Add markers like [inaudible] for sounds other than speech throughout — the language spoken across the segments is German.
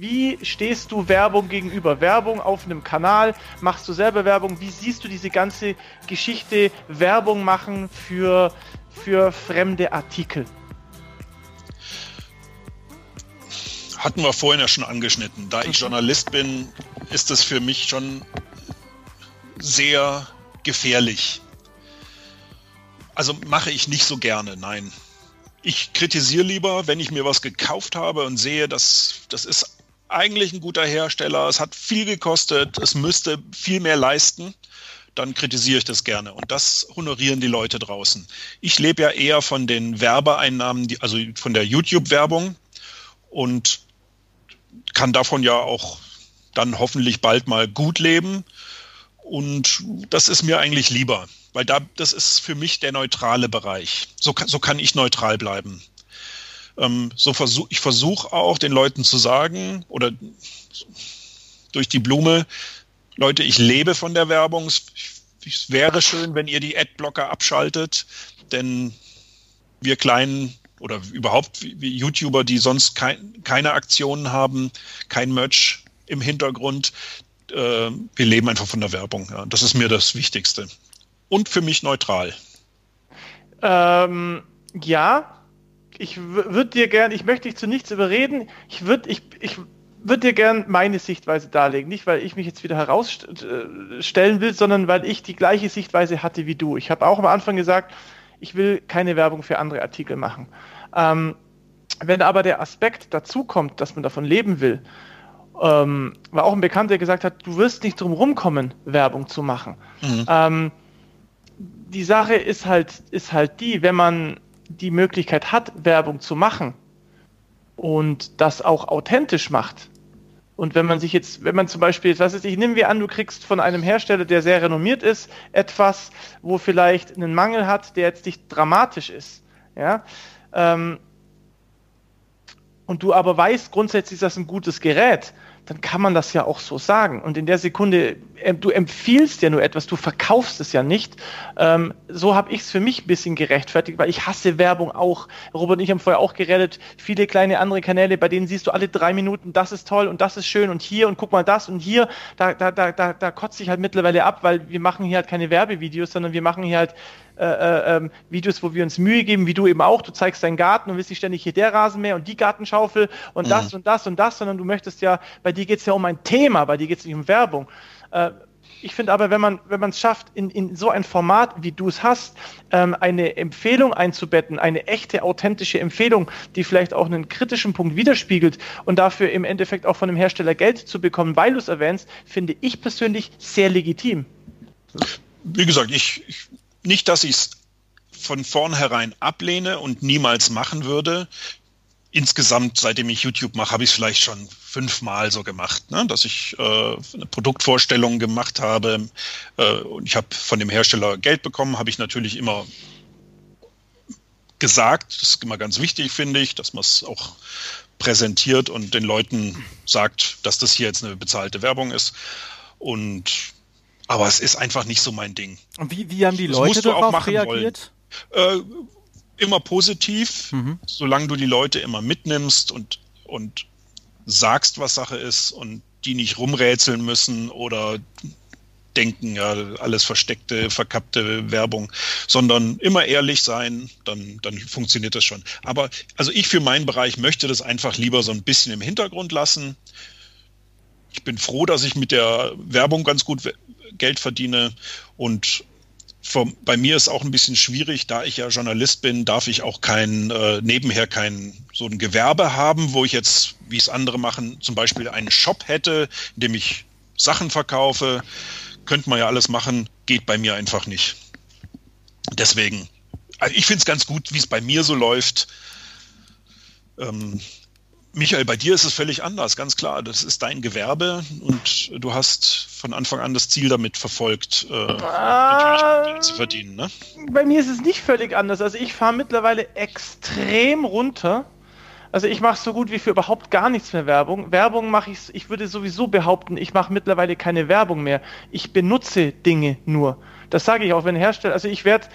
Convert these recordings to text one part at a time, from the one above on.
wie stehst du Werbung gegenüber? Werbung auf einem Kanal, machst du selber Werbung? Wie siehst du diese ganze Geschichte Werbung machen für, für fremde Artikel? Hatten wir vorhin ja schon angeschnitten. Da ich mhm. Journalist bin, ist das für mich schon sehr gefährlich. Also mache ich nicht so gerne, nein. Ich kritisiere lieber, wenn ich mir was gekauft habe und sehe, dass das ist eigentlich ein guter Hersteller, es hat viel gekostet, es müsste viel mehr leisten, dann kritisiere ich das gerne. Und das honorieren die Leute draußen. Ich lebe ja eher von den Werbeeinnahmen, also von der YouTube-Werbung und kann davon ja auch dann hoffentlich bald mal gut leben. Und das ist mir eigentlich lieber, weil da, das ist für mich der neutrale Bereich. So, so kann ich neutral bleiben. Ähm, so versuch, ich versuche auch den Leuten zu sagen oder durch die Blume, Leute, ich lebe von der Werbung. Es, es wäre schön, wenn ihr die Adblocker abschaltet, denn wir kleinen oder überhaupt wie YouTuber, die sonst kein, keine Aktionen haben, kein Merch im Hintergrund, äh, wir leben einfach von der Werbung. Ja. Das ist mir das Wichtigste. Und für mich neutral. Ähm, ja, ich würde dir gern, ich möchte dich zu nichts überreden. Ich würde ich, ich würd dir gern meine Sichtweise darlegen. Nicht, weil ich mich jetzt wieder herausstellen will, sondern weil ich die gleiche Sichtweise hatte wie du. Ich habe auch am Anfang gesagt, ich will keine Werbung für andere Artikel machen. Ähm, wenn aber der Aspekt dazu kommt, dass man davon leben will, ähm, war auch ein Bekannter, der gesagt hat, du wirst nicht drum rumkommen, Werbung zu machen. Mhm. Ähm, die Sache ist halt, ist halt die, wenn man die Möglichkeit hat, Werbung zu machen und das auch authentisch macht. Und wenn man sich jetzt, wenn man zum Beispiel, was ist, ich nehme wir an, du kriegst von einem Hersteller, der sehr renommiert ist, etwas, wo vielleicht einen Mangel hat, der jetzt nicht dramatisch ist, ja, ähm, und du aber weißt, grundsätzlich ist das ein gutes Gerät, dann kann man das ja auch so sagen. Und in der Sekunde, äh, du empfiehlst ja nur etwas, du verkaufst es ja nicht. Ähm, so habe ich es für mich ein bisschen gerechtfertigt, weil ich hasse Werbung auch. Robert und ich haben vorher auch geredet, viele kleine andere Kanäle, bei denen siehst du alle drei Minuten, das ist toll und das ist schön und hier und guck mal das und hier, da, da, da, da, da kotze ich halt mittlerweile ab, weil wir machen hier halt keine Werbevideos, sondern wir machen hier halt äh, äh, ähm, Videos, wo wir uns Mühe geben, wie du eben auch. Du zeigst deinen Garten und willst nicht ständig hier der Rasenmäher und die Gartenschaufel und mhm. das und das und das, sondern du möchtest ja, bei dir geht es ja um ein Thema, bei dir geht es nicht um Werbung. Äh, ich finde aber, wenn man wenn man es schafft, in, in so ein Format, wie du es hast, ähm, eine Empfehlung einzubetten, eine echte, authentische Empfehlung, die vielleicht auch einen kritischen Punkt widerspiegelt und dafür im Endeffekt auch von dem Hersteller Geld zu bekommen, weil du es erwähnst, finde ich persönlich sehr legitim. Wie gesagt, ich, ich nicht, dass ich es von vornherein ablehne und niemals machen würde. Insgesamt, seitdem ich YouTube mache, habe ich es vielleicht schon fünfmal so gemacht, ne? dass ich äh, eine Produktvorstellung gemacht habe äh, und ich habe von dem Hersteller Geld bekommen, habe ich natürlich immer gesagt. Das ist immer ganz wichtig, finde ich, dass man es auch präsentiert und den Leuten sagt, dass das hier jetzt eine bezahlte Werbung ist. Und aber es ist einfach nicht so mein Ding. Und wie, wie haben die Leute darauf reagiert? Äh, immer positiv, mhm. solange du die Leute immer mitnimmst und, und sagst, was Sache ist und die nicht rumrätseln müssen oder denken, ja, alles versteckte, verkappte Werbung, sondern immer ehrlich sein, dann, dann funktioniert das schon. Aber also ich für meinen Bereich möchte das einfach lieber so ein bisschen im Hintergrund lassen. Ich bin froh, dass ich mit der Werbung ganz gut Geld verdiene. Und vom, bei mir ist auch ein bisschen schwierig, da ich ja Journalist bin, darf ich auch kein äh, nebenher kein so ein Gewerbe haben, wo ich jetzt, wie es andere machen, zum Beispiel einen Shop hätte, in dem ich Sachen verkaufe. Könnte man ja alles machen, geht bei mir einfach nicht. Deswegen, also ich finde es ganz gut, wie es bei mir so läuft. Ähm, Michael, bei dir ist es völlig anders, ganz klar. Das ist dein Gewerbe und du hast von Anfang an das Ziel damit verfolgt, äh, ah, zu verdienen. Ne? Bei mir ist es nicht völlig anders. Also ich fahre mittlerweile extrem runter. Also ich mache so gut wie für überhaupt gar nichts mehr Werbung. Werbung mache ich, ich würde sowieso behaupten, ich mache mittlerweile keine Werbung mehr. Ich benutze Dinge nur. Das sage ich auch, wenn Hersteller, also ich werde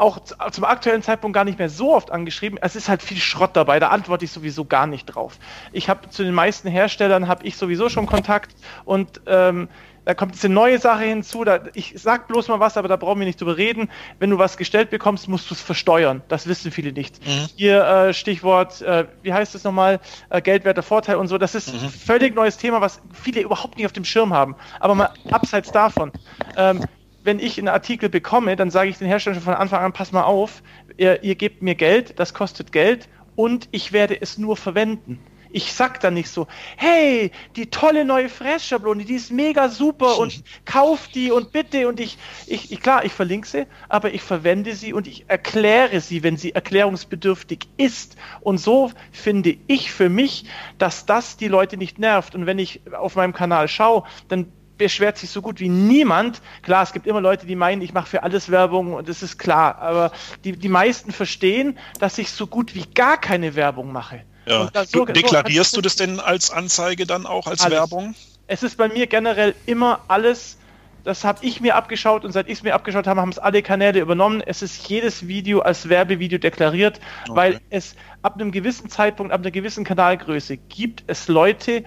auch zum aktuellen Zeitpunkt gar nicht mehr so oft angeschrieben. Es ist halt viel Schrott dabei, da antworte ich sowieso gar nicht drauf. Ich habe zu den meisten Herstellern habe ich sowieso schon Kontakt und ähm, da kommt jetzt eine neue Sache hinzu. Da, ich sag bloß mal was, aber da brauchen wir nicht drüber reden. Wenn du was gestellt bekommst, musst du es versteuern. Das wissen viele nicht. Mhm. Hier äh, Stichwort, äh, wie heißt es nochmal, äh, geldwerter Vorteil und so. Das ist mhm. völlig neues Thema, was viele überhaupt nicht auf dem Schirm haben. Aber mal abseits davon. Ähm, wenn ich einen Artikel bekomme, dann sage ich den Herstellern schon von Anfang an, pass mal auf, ihr, ihr gebt mir Geld, das kostet Geld und ich werde es nur verwenden. Ich sag dann nicht so, hey, die tolle neue Fressschablone, die ist mega super und [laughs] kauf die und bitte und ich, ich, ich, klar, ich verlinke sie, aber ich verwende sie und ich erkläre sie, wenn sie erklärungsbedürftig ist. Und so finde ich für mich, dass das die Leute nicht nervt. Und wenn ich auf meinem Kanal schaue, dann beschwert sich so gut wie niemand. Klar, es gibt immer Leute, die meinen, ich mache für alles Werbung und das ist klar. Aber die, die meisten verstehen, dass ich so gut wie gar keine Werbung mache. Ja. So, deklarierst so, du das denn als Anzeige dann auch, als alles. Werbung? Es ist bei mir generell immer alles, das habe ich mir abgeschaut und seit ich es mir abgeschaut habe, haben es alle Kanäle übernommen. Es ist jedes Video als Werbevideo deklariert, okay. weil es ab einem gewissen Zeitpunkt, ab einer gewissen Kanalgröße gibt es Leute,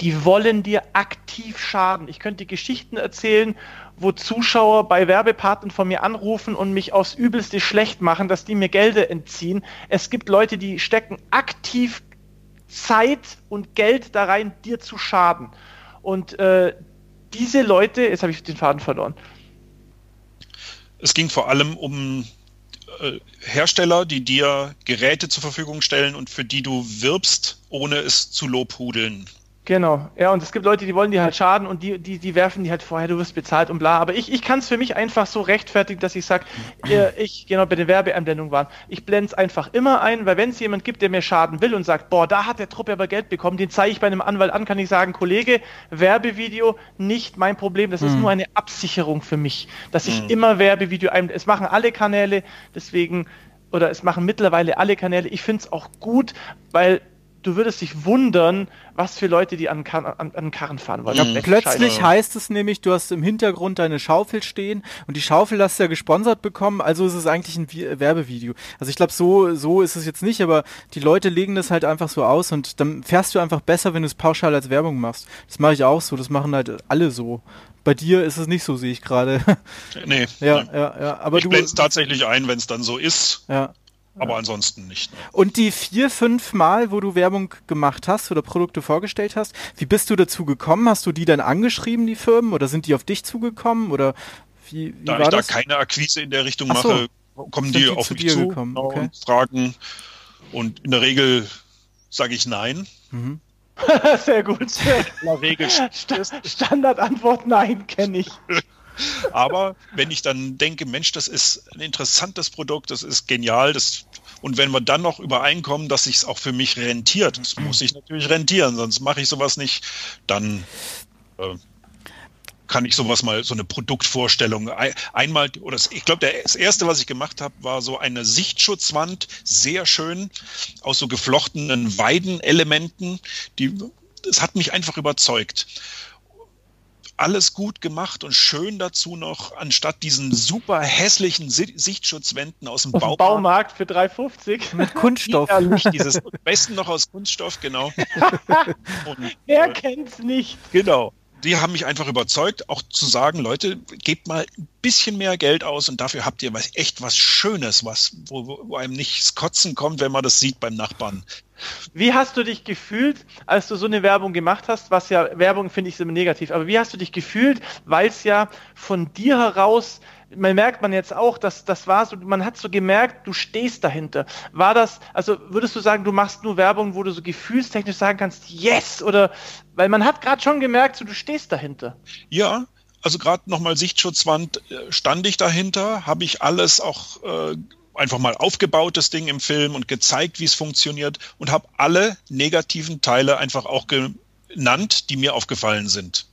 die wollen dir aktiv schaden. Ich könnte Geschichten erzählen, wo Zuschauer bei Werbepartnern von mir anrufen und mich aufs Übelste schlecht machen, dass die mir Gelder entziehen. Es gibt Leute, die stecken aktiv Zeit und Geld da rein, dir zu schaden. Und äh, diese Leute, jetzt habe ich den Faden verloren. Es ging vor allem um äh, Hersteller, die dir Geräte zur Verfügung stellen und für die du wirbst, ohne es zu lobhudeln. Genau, ja, und es gibt Leute, die wollen dir halt schaden und die, die, die werfen die halt vorher, du wirst bezahlt und bla. Aber ich, ich kann es für mich einfach so rechtfertigen, dass ich sage, äh, ich, genau bei den Werbeeinblendungen waren, ich blende es einfach immer ein, weil wenn es jemand gibt, der mir schaden will und sagt, boah, da hat der Truppe aber Geld bekommen, den zeige ich bei einem Anwalt an, kann ich sagen, Kollege, Werbevideo, nicht mein Problem, das ist mhm. nur eine Absicherung für mich, dass ich mhm. immer Werbevideo einblende. Es machen alle Kanäle, deswegen, oder es machen mittlerweile alle Kanäle. Ich finde es auch gut, weil du würdest dich wundern, was für Leute die an, an, an Karren fahren wollen. Ja, plötzlich heißt es nämlich, du hast im Hintergrund deine Schaufel stehen und die Schaufel hast du ja gesponsert bekommen, also ist es eigentlich ein Werbevideo. Also ich glaube, so, so ist es jetzt nicht, aber die Leute legen das halt einfach so aus und dann fährst du einfach besser, wenn du es pauschal als Werbung machst. Das mache ich auch so, das machen halt alle so. Bei dir ist es nicht so, sehe ich gerade. [laughs] Nee. ja, ja, ja. Aber ich blende es tatsächlich ein, wenn es dann so ist. Ja. Aber ansonsten nicht. Ne? Und die vier, fünf Mal, wo du Werbung gemacht hast oder Produkte vorgestellt hast, wie bist du dazu gekommen? Hast du die dann angeschrieben, die Firmen, oder sind die auf dich zugekommen? Oder wie, wie da war ich das? da keine Akquise in der Richtung so. mache, kommen die auf mich zu gekommen? Okay. und fragen. Und in der Regel sage ich nein. Mhm. [laughs] Sehr gut. In der Regel Standardantwort nein, kenne ich. [laughs] Aber wenn ich dann denke, Mensch, das ist ein interessantes Produkt, das ist genial, das und wenn wir dann noch übereinkommen, dass sich es auch für mich rentiert, das muss sich natürlich rentieren, sonst mache ich sowas nicht, dann äh, kann ich sowas mal, so eine Produktvorstellung einmal, oder ich glaube, das erste, was ich gemacht habe, war so eine Sichtschutzwand, sehr schön, aus so geflochtenen Weidenelementen, die, es hat mich einfach überzeugt alles gut gemacht und schön dazu noch, anstatt diesen super hässlichen Sichtschutzwänden aus dem, aus Baumarkt. Baumarkt für 3,50. Mit [laughs] Kunststoff. Dieses, besten noch aus Kunststoff, genau. [laughs] Und, Wer äh, kennt's nicht? Genau die haben mich einfach überzeugt, auch zu sagen, Leute, gebt mal ein bisschen mehr Geld aus und dafür habt ihr was, echt was Schönes, was, wo, wo einem nicht Kotzen kommt, wenn man das sieht beim Nachbarn. Wie hast du dich gefühlt, als du so eine Werbung gemacht hast? Was ja, Werbung finde ich immer negativ, aber wie hast du dich gefühlt, weil es ja von dir heraus man merkt man jetzt auch, dass das war so, man hat so gemerkt, du stehst dahinter. War das, also würdest du sagen, du machst nur Werbung, wo du so gefühlstechnisch sagen kannst, yes, oder, weil man hat gerade schon gemerkt, so, du stehst dahinter. Ja, also gerade nochmal Sichtschutzwand, äh, stand ich dahinter, habe ich alles auch äh, einfach mal aufgebaut, das Ding im Film und gezeigt, wie es funktioniert und habe alle negativen Teile einfach auch genannt, die mir aufgefallen sind.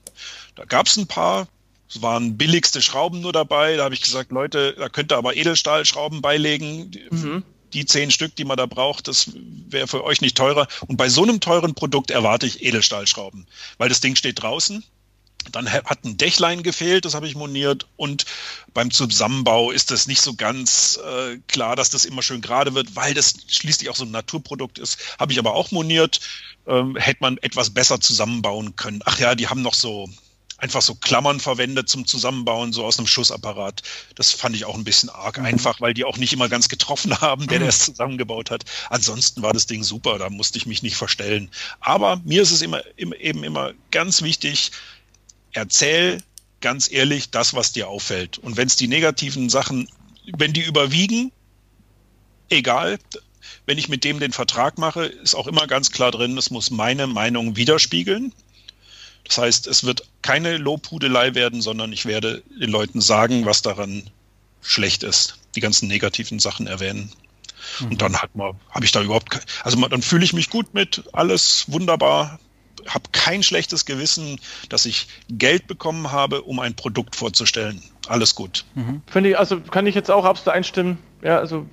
Da gab es ein paar, es waren billigste Schrauben nur dabei. Da habe ich gesagt, Leute, da könnt ihr aber Edelstahlschrauben beilegen. Mhm. Die zehn Stück, die man da braucht, das wäre für euch nicht teurer. Und bei so einem teuren Produkt erwarte ich Edelstahlschrauben, weil das Ding steht draußen. Dann hat ein Dächlein gefehlt, das habe ich moniert. Und beim Zusammenbau ist das nicht so ganz äh, klar, dass das immer schön gerade wird, weil das schließlich auch so ein Naturprodukt ist. Habe ich aber auch moniert. Ähm, hätte man etwas besser zusammenbauen können. Ach ja, die haben noch so einfach so Klammern verwendet zum Zusammenbauen, so aus einem Schussapparat. Das fand ich auch ein bisschen arg mhm. einfach, weil die auch nicht immer ganz getroffen [laughs] haben, der, der es zusammengebaut hat. Ansonsten war das Ding super, da musste ich mich nicht verstellen. Aber mir ist es immer, eben immer ganz wichtig, erzähl ganz ehrlich das, was dir auffällt. Und wenn es die negativen Sachen, wenn die überwiegen, egal. Wenn ich mit dem den Vertrag mache, ist auch immer ganz klar drin, es muss meine Meinung widerspiegeln. Das heißt, es wird keine Lobhudelei werden, sondern ich werde den Leuten sagen, was daran schlecht ist. Die ganzen negativen Sachen erwähnen. Mhm. Und dann hat man, habe ich da überhaupt, also dann fühle ich mich gut mit, alles wunderbar, habe kein schlechtes Gewissen, dass ich Geld bekommen habe, um ein Produkt vorzustellen. Alles gut. Mhm. Finde ich, also kann ich jetzt auch absolut einstimmen. Ja, also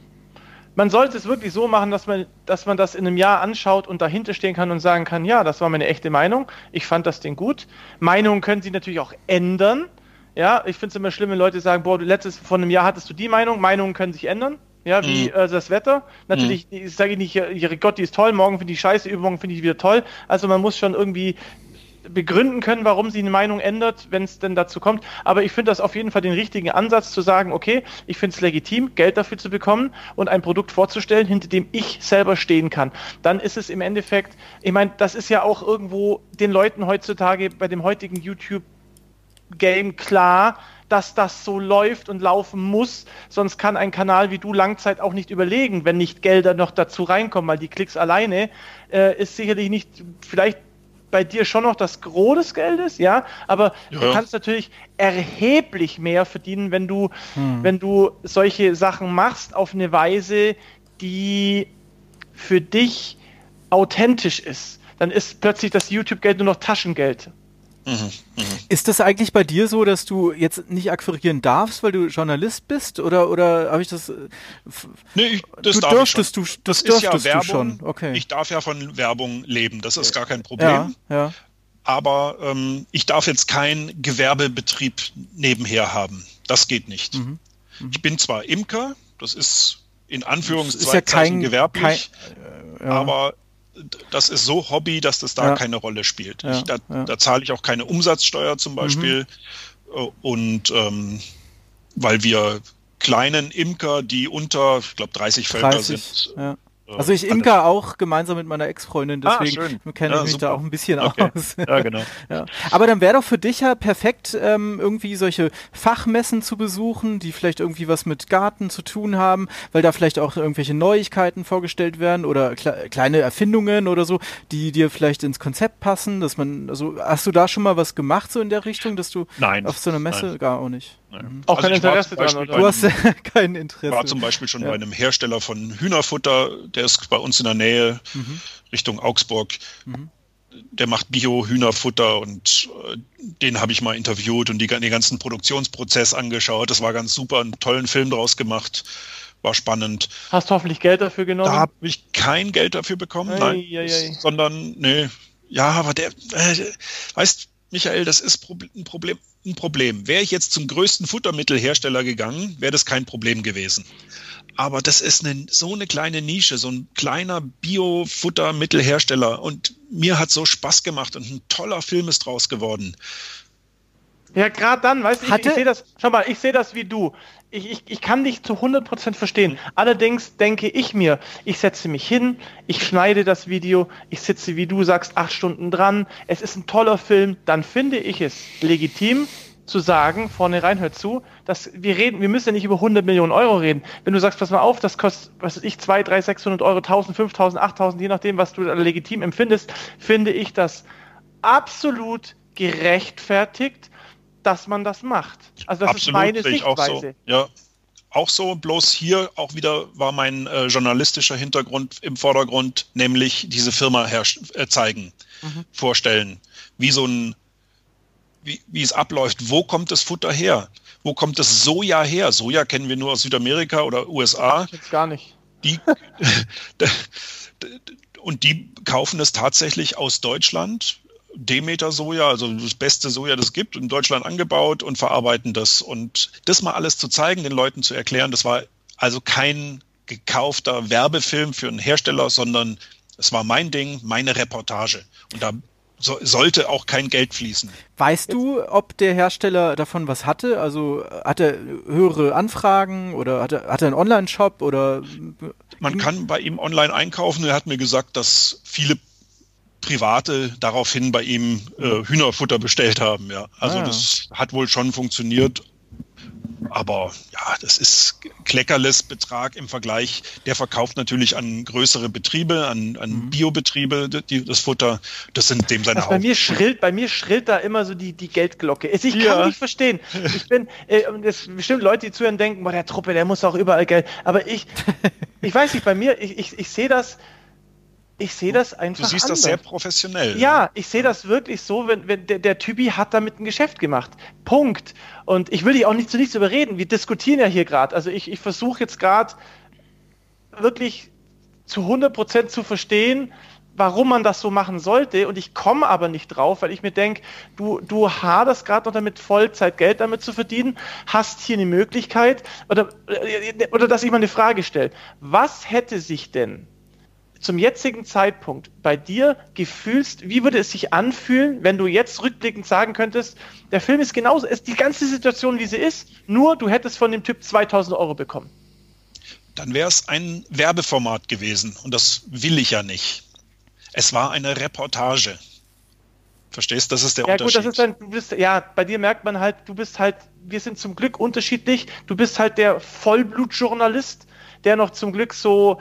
man sollte es wirklich so machen, dass man, dass man das in einem Jahr anschaut und dahinter stehen kann und sagen kann, ja, das war meine echte Meinung. Ich fand das Ding gut. Meinungen können sich natürlich auch ändern. Ja, ich finde es immer schlimm, wenn Leute sagen, boah, du letztes vor einem Jahr hattest du die Meinung. Meinungen können sich ändern. Ja, wie mhm. äh, das Wetter. Natürlich, mhm. ich sage nicht, ihre Gott, die ist toll, morgen finde ich scheiße, übermorgen finde ich wieder toll. Also man muss schon irgendwie begründen können, warum sie eine Meinung ändert, wenn es denn dazu kommt. Aber ich finde das auf jeden Fall den richtigen Ansatz zu sagen, okay, ich finde es legitim, Geld dafür zu bekommen und ein Produkt vorzustellen, hinter dem ich selber stehen kann. Dann ist es im Endeffekt, ich meine, das ist ja auch irgendwo den Leuten heutzutage bei dem heutigen YouTube-Game klar, dass das so läuft und laufen muss. Sonst kann ein Kanal wie du Langzeit auch nicht überlegen, wenn nicht Gelder noch dazu reinkommen, weil die Klicks alleine äh, ist sicherlich nicht, vielleicht bei dir schon noch das Gros des Geldes, ja, aber ja. du kannst natürlich erheblich mehr verdienen, wenn du, hm. wenn du solche Sachen machst auf eine Weise, die für dich authentisch ist. Dann ist plötzlich das YouTube-Geld nur noch Taschengeld. Mhm, mh. Ist das eigentlich bei dir so, dass du jetzt nicht akquirieren darfst, weil du Journalist bist? Oder, oder habe ich das. Äh, nee, das du darf dürftest ich schon. Du, das, das ist ja Werbung. schon. Okay. Ich darf ja von Werbung leben, das ist gar kein Problem. Ja, ja. Aber ähm, ich darf jetzt keinen Gewerbebetrieb nebenher haben. Das geht nicht. Mhm. Mhm. Ich bin zwar Imker, das ist in Anführungszeichen ist ja kein, gewerblich, kein, äh, ja. aber das ist so Hobby, dass das da ja. keine Rolle spielt. Ja, ich, da, ja. da, zahle ich auch keine Umsatzsteuer zum Beispiel. Mhm. Und ähm, weil wir kleinen Imker, die unter, ich glaube, 30 Völker sind, also ich imker auch gemeinsam mit meiner Ex-Freundin, ah, deswegen ah, kenne ich mich super. da auch ein bisschen okay. aus. Ja, genau. [laughs] ja. Aber dann wäre doch für dich ja perfekt, ähm, irgendwie solche Fachmessen zu besuchen, die vielleicht irgendwie was mit Garten zu tun haben, weil da vielleicht auch irgendwelche Neuigkeiten vorgestellt werden oder kle kleine Erfindungen oder so, die dir vielleicht ins Konzept passen, dass man, also hast du da schon mal was gemacht so in der Richtung, dass du Nein. auf so einer Messe Nein. gar auch nicht? Mhm. Auch also kein Interesse dran, oder? Du hast [laughs] kein Interesse. war zum Beispiel schon ja. bei einem Hersteller von Hühnerfutter, der ist bei uns in der Nähe, mhm. Richtung Augsburg. Mhm. Der macht Bio-Hühnerfutter und äh, den habe ich mal interviewt und die, den ganzen Produktionsprozess angeschaut. Das war ganz super, einen tollen Film draus gemacht war spannend. Hast du hoffentlich Geld dafür genommen? Da habe ich kein Geld dafür bekommen, ei, nein, ei, ei. sondern nee, ja, aber der, äh, weißt, Michael, das ist ein Problem ein Problem. Wäre ich jetzt zum größten Futtermittelhersteller gegangen, wäre das kein Problem gewesen. Aber das ist eine, so eine kleine Nische, so ein kleiner Bio-Futtermittelhersteller. Und mir hat so Spaß gemacht und ein toller Film ist draus geworden. Ja, gerade dann, weißt du, ich, ich sehe das, schau mal, ich sehe das wie du. Ich, ich, ich kann dich zu 100% verstehen. Allerdings denke ich mir, ich setze mich hin, ich schneide das Video, ich sitze, wie du sagst, acht Stunden dran, es ist ein toller Film, dann finde ich es legitim zu sagen, vorne rein, hör zu, dass wir reden, wir müssen ja nicht über 100 Millionen Euro reden. Wenn du sagst, pass mal auf, das kostet, was weiß ich, 2, 3, 600 Euro, 1000, 5000, 8000, je nachdem, was du legitim empfindest, finde ich das absolut gerechtfertigt, dass man das macht. Also das Absolut, ist meine Sichtweise. Auch so. Ja, auch so, bloß hier auch wieder war mein äh, journalistischer Hintergrund im Vordergrund, nämlich diese Firma äh, zeigen, mhm. vorstellen, wie so ein, wie, wie es abläuft, wo kommt das Futter her? Wo kommt das Soja her? Soja kennen wir nur aus Südamerika oder USA. Jetzt gar nicht. Die, [laughs] und die kaufen es tatsächlich aus Deutschland Demeter Soja, also das beste Soja, das es gibt, in Deutschland angebaut und verarbeiten das. Und das mal alles zu zeigen, den Leuten zu erklären, das war also kein gekaufter Werbefilm für einen Hersteller, sondern es war mein Ding, meine Reportage. Und da so, sollte auch kein Geld fließen. Weißt du, ob der Hersteller davon was hatte? Also hat er höhere Anfragen oder hat er, hat er einen Online-Shop oder? Man kann bei ihm online einkaufen. Er hat mir gesagt, dass viele Private daraufhin bei ihm äh, Hühnerfutter bestellt haben. Ja, also ah. das hat wohl schon funktioniert. Aber ja, das ist kleckerles Betrag im Vergleich. Der verkauft natürlich an größere Betriebe, an, an mhm. Biobetriebe die, das Futter. Das sind dem seine also bei mir schrillt, bei mir schrillt da immer so die, die Geldglocke. Ich ja. kann nicht verstehen. Ich bin, äh, es bestimmt Leute, die zuhören, denken, boah, der Truppe, der muss auch überall Geld. Aber ich, ich weiß nicht, bei mir, ich, ich, ich sehe das, ich sehe das einfach. Du siehst anders. das sehr professionell. Ja, ich sehe das wirklich so, wenn, wenn der, der Typi hat damit ein Geschäft gemacht. Punkt. Und ich will dich auch nicht zu nichts überreden. Wir diskutieren ja hier gerade. Also ich, ich versuche jetzt gerade wirklich zu 100% zu verstehen, warum man das so machen sollte. Und ich komme aber nicht drauf, weil ich mir denke, du, du haderst gerade noch damit, Vollzeit Geld damit zu verdienen, hast hier eine Möglichkeit, oder, oder dass ich mal eine Frage stelle. Was hätte sich denn zum jetzigen Zeitpunkt bei dir gefühlst, wie würde es sich anfühlen, wenn du jetzt rückblickend sagen könntest, der Film ist genauso, ist die ganze Situation, wie sie ist, nur du hättest von dem Typ 2000 Euro bekommen? Dann wäre es ein Werbeformat gewesen und das will ich ja nicht. Es war eine Reportage. Verstehst? Das ist der ja, Unterschied. Gut, das ist dann, du bist, ja, bei dir merkt man halt, du bist halt, wir sind zum Glück unterschiedlich. Du bist halt der Vollblutjournalist der noch zum Glück so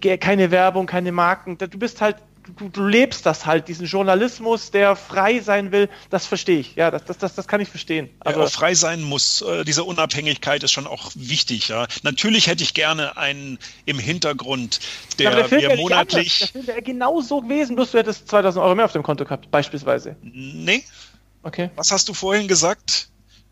äh, keine Werbung, keine Marken. Du bist halt Du, du, lebst das halt, diesen Journalismus, der frei sein will, das verstehe ich. Ja, das, das, das, das kann ich verstehen. Aber ja, frei sein muss. Äh, diese Unabhängigkeit ist schon auch wichtig. Ja. Natürlich hätte ich gerne einen im Hintergrund, der, der mir monatlich. Der Film wäre genau so gewesen, bloß du hättest 2000 Euro mehr auf dem Konto gehabt, beispielsweise. Nee. Okay. Was hast du vorhin gesagt?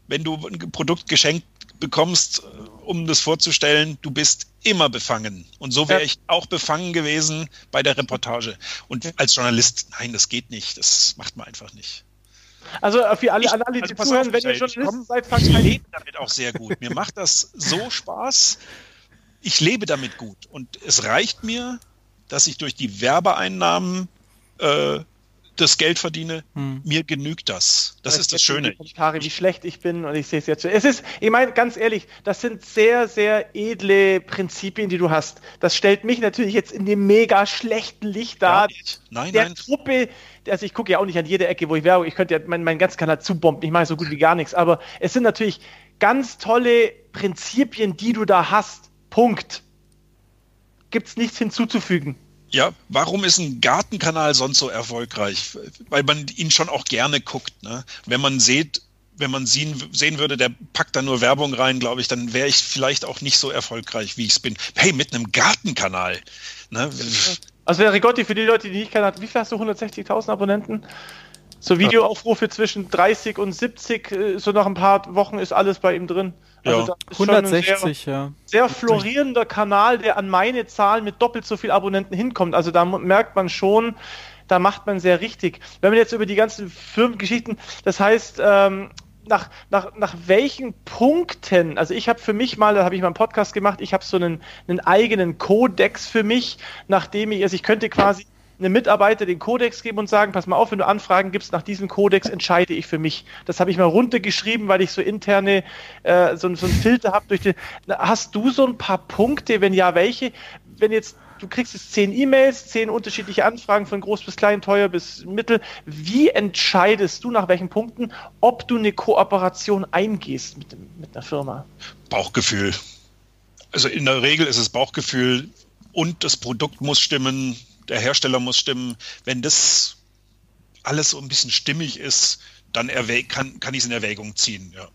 Wenn du ein Produkt geschenkt bekommst, äh, um das vorzustellen, du bist immer befangen. Und so wäre ja. ich auch befangen gewesen bei der Reportage. Und als Journalist, nein, das geht nicht. Das macht man einfach nicht. Also äh, für alle, ich, alle die also zuhören, wenn ihr Journalisten seid, fangt Ich lebe damit auch sehr gut. Mir macht das so Spaß. Ich lebe damit gut. Und es reicht mir, dass ich durch die Werbeeinnahmen äh, das Geld verdiene, hm. mir genügt das. Das ist das Schöne. Kommentare, wie schlecht ich bin und ich sehe es jetzt. Es ist, ich meine, ganz ehrlich, das sind sehr, sehr edle Prinzipien, die du hast. Das stellt mich natürlich jetzt in dem mega schlechten Licht dar. Nein, der nein. Truppe, also ich gucke ja auch nicht an jede Ecke, wo ich Werbung, ich könnte ja meinen mein ganzen Kanal zubomben, ich mache so gut wie gar nichts, aber es sind natürlich ganz tolle Prinzipien, die du da hast. Punkt. Gibt es nichts hinzuzufügen. Ja, warum ist ein Gartenkanal sonst so erfolgreich? Weil man ihn schon auch gerne guckt. Ne? Wenn man sieht, wenn man sehen, sehen würde, der packt da nur Werbung rein, glaube ich, dann wäre ich vielleicht auch nicht so erfolgreich, wie ich es bin. Hey, mit einem Gartenkanal. Ne? Also der Rigotti, für die Leute, die nicht kennen, wie viel hast du? 160.000 Abonnenten? So Videoaufrufe zwischen 30 und 70, äh, so nach ein paar Wochen ist alles bei ihm drin. Also ja. 160, sehr, ja. Sehr florierender Kanal, der an meine Zahlen mit doppelt so viel Abonnenten hinkommt. Also da merkt man schon, da macht man sehr richtig. Wenn man jetzt über die ganzen Firmengeschichten, das heißt, ähm, nach, nach, nach welchen Punkten, also ich habe für mich mal, da habe ich mal einen Podcast gemacht, ich habe so einen, einen eigenen Kodex für mich, nachdem ich, also ich könnte quasi einem Mitarbeiter den Kodex geben und sagen, pass mal auf, wenn du Anfragen gibst, nach diesem Kodex entscheide ich für mich. Das habe ich mal runtergeschrieben, weil ich so interne, äh, so, so einen Filter habe durch den. Hast du so ein paar Punkte? Wenn ja, welche? Wenn jetzt du kriegst jetzt zehn E-Mails, zehn unterschiedliche Anfragen von groß bis klein, teuer bis mittel. Wie entscheidest du nach welchen Punkten, ob du eine Kooperation eingehst mit, dem, mit einer Firma? Bauchgefühl. Also in der Regel ist es Bauchgefühl und das Produkt muss stimmen, der Hersteller muss stimmen. Wenn das alles so ein bisschen stimmig ist, dann kann, kann ich es in Erwägung ziehen. Ja.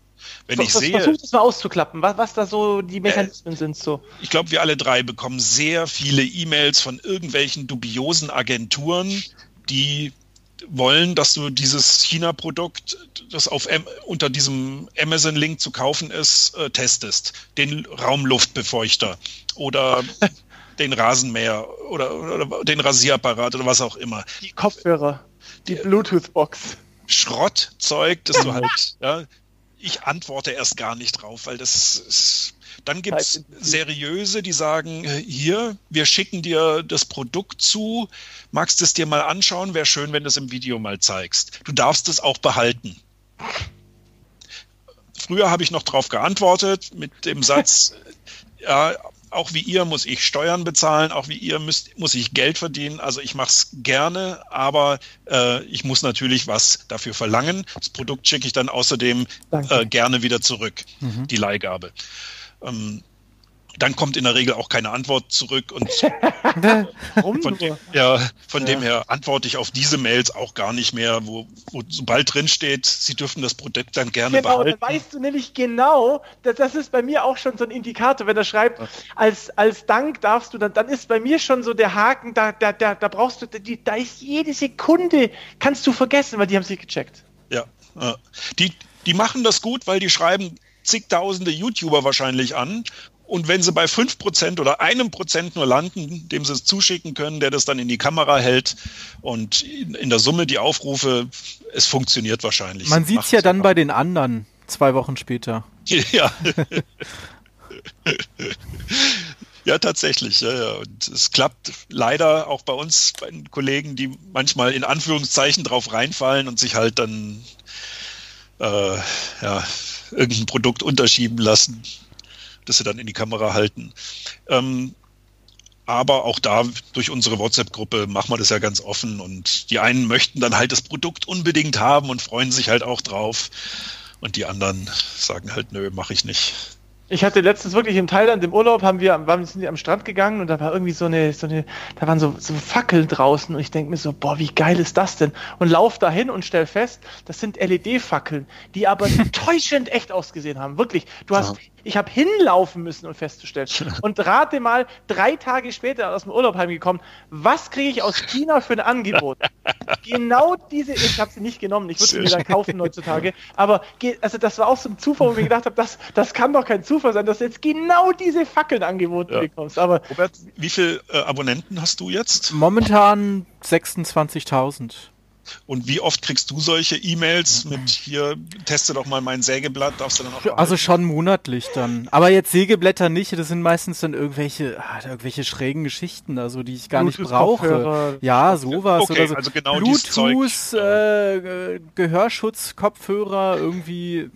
Wenn was, ich sehe, versuch das mal auszuklappen, was, was da so die Mechanismen äh, sind. So. Ich glaube, wir alle drei bekommen sehr viele E-Mails von irgendwelchen dubiosen Agenturen, die wollen, dass du dieses China-Produkt, das auf unter diesem Amazon-Link zu kaufen ist, äh, testest. Den Raumluftbefeuchter oder [laughs] den Rasenmäher oder, oder, den Rasierapparat oder was auch immer. Die Kopfhörer. Die Bluetooth-Box. Schrottzeug, das du [laughs] halt, ja, ich antworte erst gar nicht drauf, weil das ist, dann gibt es seriöse, die sagen, äh, hier, wir schicken dir das Produkt zu, magst es dir mal anschauen, wäre schön, wenn du es im Video mal zeigst. Du darfst es auch behalten. Früher habe ich noch darauf geantwortet mit dem Satz, [laughs] ja, auch wie ihr muss ich Steuern bezahlen, auch wie ihr müsst, muss ich Geld verdienen. Also ich mache es gerne, aber äh, ich muss natürlich was dafür verlangen. Das Produkt schicke ich dann außerdem äh, gerne wieder zurück, mhm. die Leihgabe. Ähm, dann kommt in der Regel auch keine Antwort zurück und [laughs] von, dem, ja, von ja. dem her antworte ich auf diese Mails auch gar nicht mehr, wo, wo sobald drin steht, Sie dürfen das Produkt dann gerne genau, behalten. Dann weißt du nämlich genau, das, das ist bei mir auch schon so ein Indikator, wenn er schreibt, als, als Dank darfst du, dann, dann ist bei mir schon so der Haken, da, da, da, da brauchst du, die, da ist jede Sekunde, kannst du vergessen, weil die haben sich gecheckt. Ja, die, die machen das gut, weil die schreiben zigtausende YouTuber wahrscheinlich an und wenn sie bei 5% oder einem Prozent nur landen, dem sie es zuschicken können, der das dann in die Kamera hält und in der Summe die Aufrufe, es funktioniert wahrscheinlich. Man sieht es ja dann bei den anderen zwei Wochen später. [laughs] Ja. [laughs] Ja, tatsächlich. Ja, ja. Und es klappt leider auch bei uns, bei den Kollegen, die manchmal in Anführungszeichen drauf reinfallen und sich halt dann äh, ja, irgendein Produkt unterschieben lassen das sie dann in die Kamera halten. Ähm, aber auch da durch unsere WhatsApp-Gruppe machen wir das ja ganz offen und die einen möchten dann halt das Produkt unbedingt haben und freuen sich halt auch drauf und die anderen sagen halt, nö, mache ich nicht. Ich hatte letztens wirklich in Thailand im Urlaub, haben wir, waren, sind wir am Strand gegangen und da war irgendwie so eine, so eine da waren so, so Fackeln draußen und ich denke mir so, boah, wie geil ist das denn? Und lauf dahin und stell fest, das sind LED-Fackeln, die aber [laughs] täuschend echt ausgesehen haben. Wirklich. Du hast ja. Ich habe hinlaufen müssen, um festzustellen. [laughs] Und rate mal, drei Tage später aus dem Urlaub heimgekommen, was kriege ich aus China für ein Angebot? [laughs] genau diese, ich habe sie nicht genommen, ich würde sie mir dann kaufen heutzutage, aber also das war auch so ein Zufall, wo ich mir gedacht habe, das, das kann doch kein Zufall sein, dass du jetzt genau diese Fackeln angeboten ja. bekommst. Aber Robert, wie viele äh, Abonnenten hast du jetzt? Momentan 26.000. Und wie oft kriegst du solche E-Mails mit hier, teste doch mal mein Sägeblatt, darfst du dann auch. Also schon monatlich dann. Aber jetzt Sägeblätter nicht, das sind meistens dann irgendwelche, ah, irgendwelche schrägen Geschichten, also die ich gar nicht brauche. Ja, sowas okay, oder so. Also genau Bluetooth, äh, Gehörschutz, Kopfhörer, irgendwie.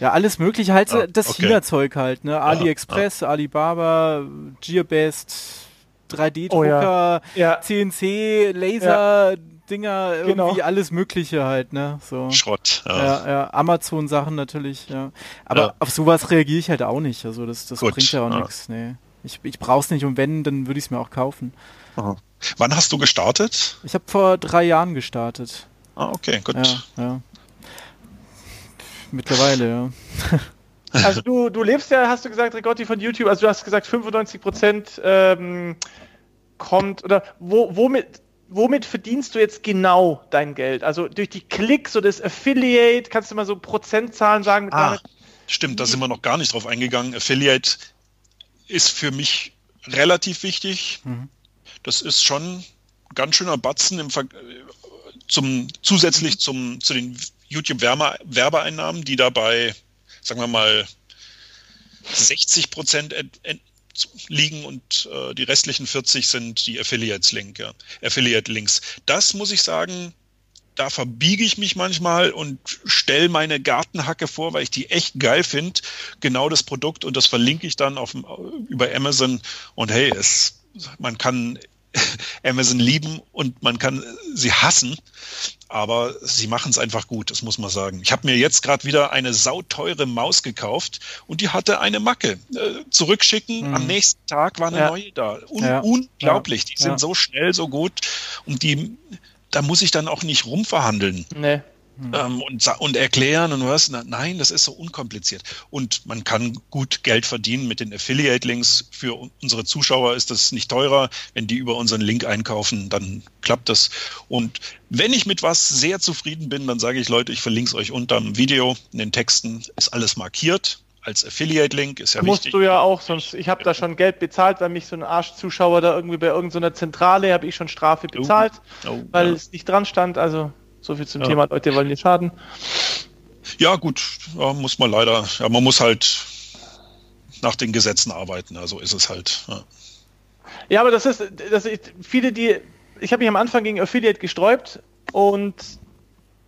Ja, alles mögliche, halt ah, das okay. China-Zeug halt, ne? AliExpress, ah, Alibaba, Gearbest, 3D-Drucker, oh, ja. ja. CNC, Laser, ja. Dinger, irgendwie genau. alles Mögliche halt, ne? So. Schrott. Ja, ja, ja. Amazon-Sachen natürlich, ja. Aber ja. auf sowas reagiere ich halt auch nicht. Also das, das bringt ja auch ja. nichts. Nee. Ich, ich brauch's nicht und wenn, dann würde ich es mir auch kaufen. Aha. Wann hast du gestartet? Ich habe vor drei Jahren gestartet. Ah, okay, gut. Ja, ja. Mittlerweile, ja. [laughs] Also du, du lebst ja, hast du gesagt, Rigotti, von YouTube, also du hast gesagt 95 Prozent ähm, kommt, oder wo, womit, womit verdienst du jetzt genau dein Geld? Also durch die Klicks oder das Affiliate, kannst du mal so Prozentzahlen sagen? Ah, stimmt, da sind wir noch gar nicht drauf eingegangen. Affiliate ist für mich relativ wichtig. Mhm. Das ist schon ein ganz schöner Batzen im Ver zum, zusätzlich mhm. zum, zu den YouTube-Werbeeinnahmen, die dabei, sagen wir mal, 60 Prozent liegen und äh, die restlichen 40 sind die Affiliates-Link, ja. Affiliate-Links. Das muss ich sagen, da verbiege ich mich manchmal und stelle meine Gartenhacke vor, weil ich die echt geil finde. Genau das Produkt und das verlinke ich dann auf, über Amazon. Und hey, es, man kann [laughs] Amazon lieben und man kann sie hassen, aber sie machen es einfach gut, das muss man sagen. Ich habe mir jetzt gerade wieder eine sauteure Maus gekauft und die hatte eine Macke. Äh, zurückschicken, mhm. am nächsten Tag war eine ja. neue da. Un ja. Unglaublich, die sind so schnell, so gut und die, da muss ich dann auch nicht rumverhandeln. Nee ähm, und, und erklären und was. Nein, das ist so unkompliziert. Und man kann gut Geld verdienen mit den Affiliate-Links. Für unsere Zuschauer ist das nicht teurer. Wenn die über unseren Link einkaufen, dann klappt das. Und wenn ich mit was sehr zufrieden bin, dann sage ich, Leute, ich verlinke es euch unter dem Video. In den Texten ist alles markiert als Affiliate-Link, ist ja Musst wichtig. du ja auch, sonst ich habe da schon Geld bezahlt, weil mich so ein Arschzuschauer da irgendwie bei irgendeiner Zentrale habe ich schon Strafe bezahlt, Oh, weil ja. es nicht dran stand. Also so viel zum Ja. Thema, Leute wollen nicht schaden. Ja, gut, ja, muss man leider, ja, man muss halt nach den Gesetzen arbeiten, also ist es halt. Ja. Ja, aber das ist, das ist viele, die, ich habe mich am Anfang gegen Affiliate gesträubt und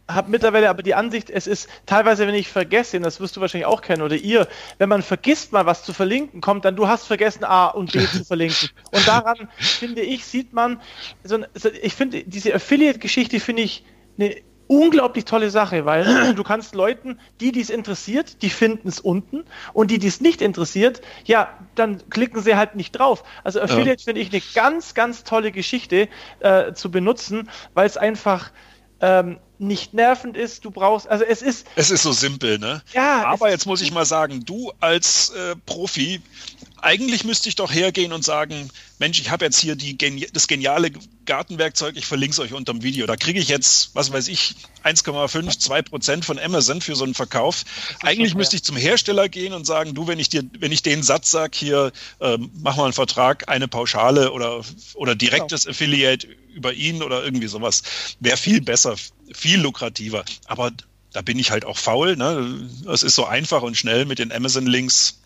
habe mittlerweile aber die Ansicht, es ist teilweise, wenn ich vergesse, und das wirst du wahrscheinlich auch kennen oder ihr, wenn man vergisst mal was zu verlinken, kommt dann, du hast vergessen A und B zu verlinken. [laughs] Und daran, finde ich, sieht man, so, ein- so, ich finde, diese Affiliate-Geschichte finde ich eine unglaublich tolle Sache, weil [clears throat] du kannst Leuten, die dies interessiert, die finden es unten und die dies nicht interessiert, ja, dann klicken sie halt nicht drauf. Also Affiliate finde ich eine ganz, ganz tolle Geschichte äh, zu benutzen, weil es einfach ähm, nicht nervend ist. Du brauchst, also es ist, Es ist so simpel, ne? ja, Aber jetzt muss ich mal sagen, du als äh, Profi, eigentlich müsste ich doch hergehen und sagen, Mensch, ich habe jetzt hier geni- das geniale Gartenwerkzeug, ich verlinke es euch unterm Video. Da kriege ich jetzt, was weiß ich, 1,5, 2 Prozent von Amazon für so einen Verkauf. Eigentlich müsste ich zum Hersteller gehen und sagen, du, wenn ich dir, wenn ich den Satz sag, hier, ähm, mach mal einen Vertrag, eine Pauschale oder, oder direktes Affiliate über ihn oder irgendwie sowas, wäre viel besser, viel lukrativer. Aber da bin ich halt auch faul. Ne? Es ist so einfach und schnell mit den Amazon-Links.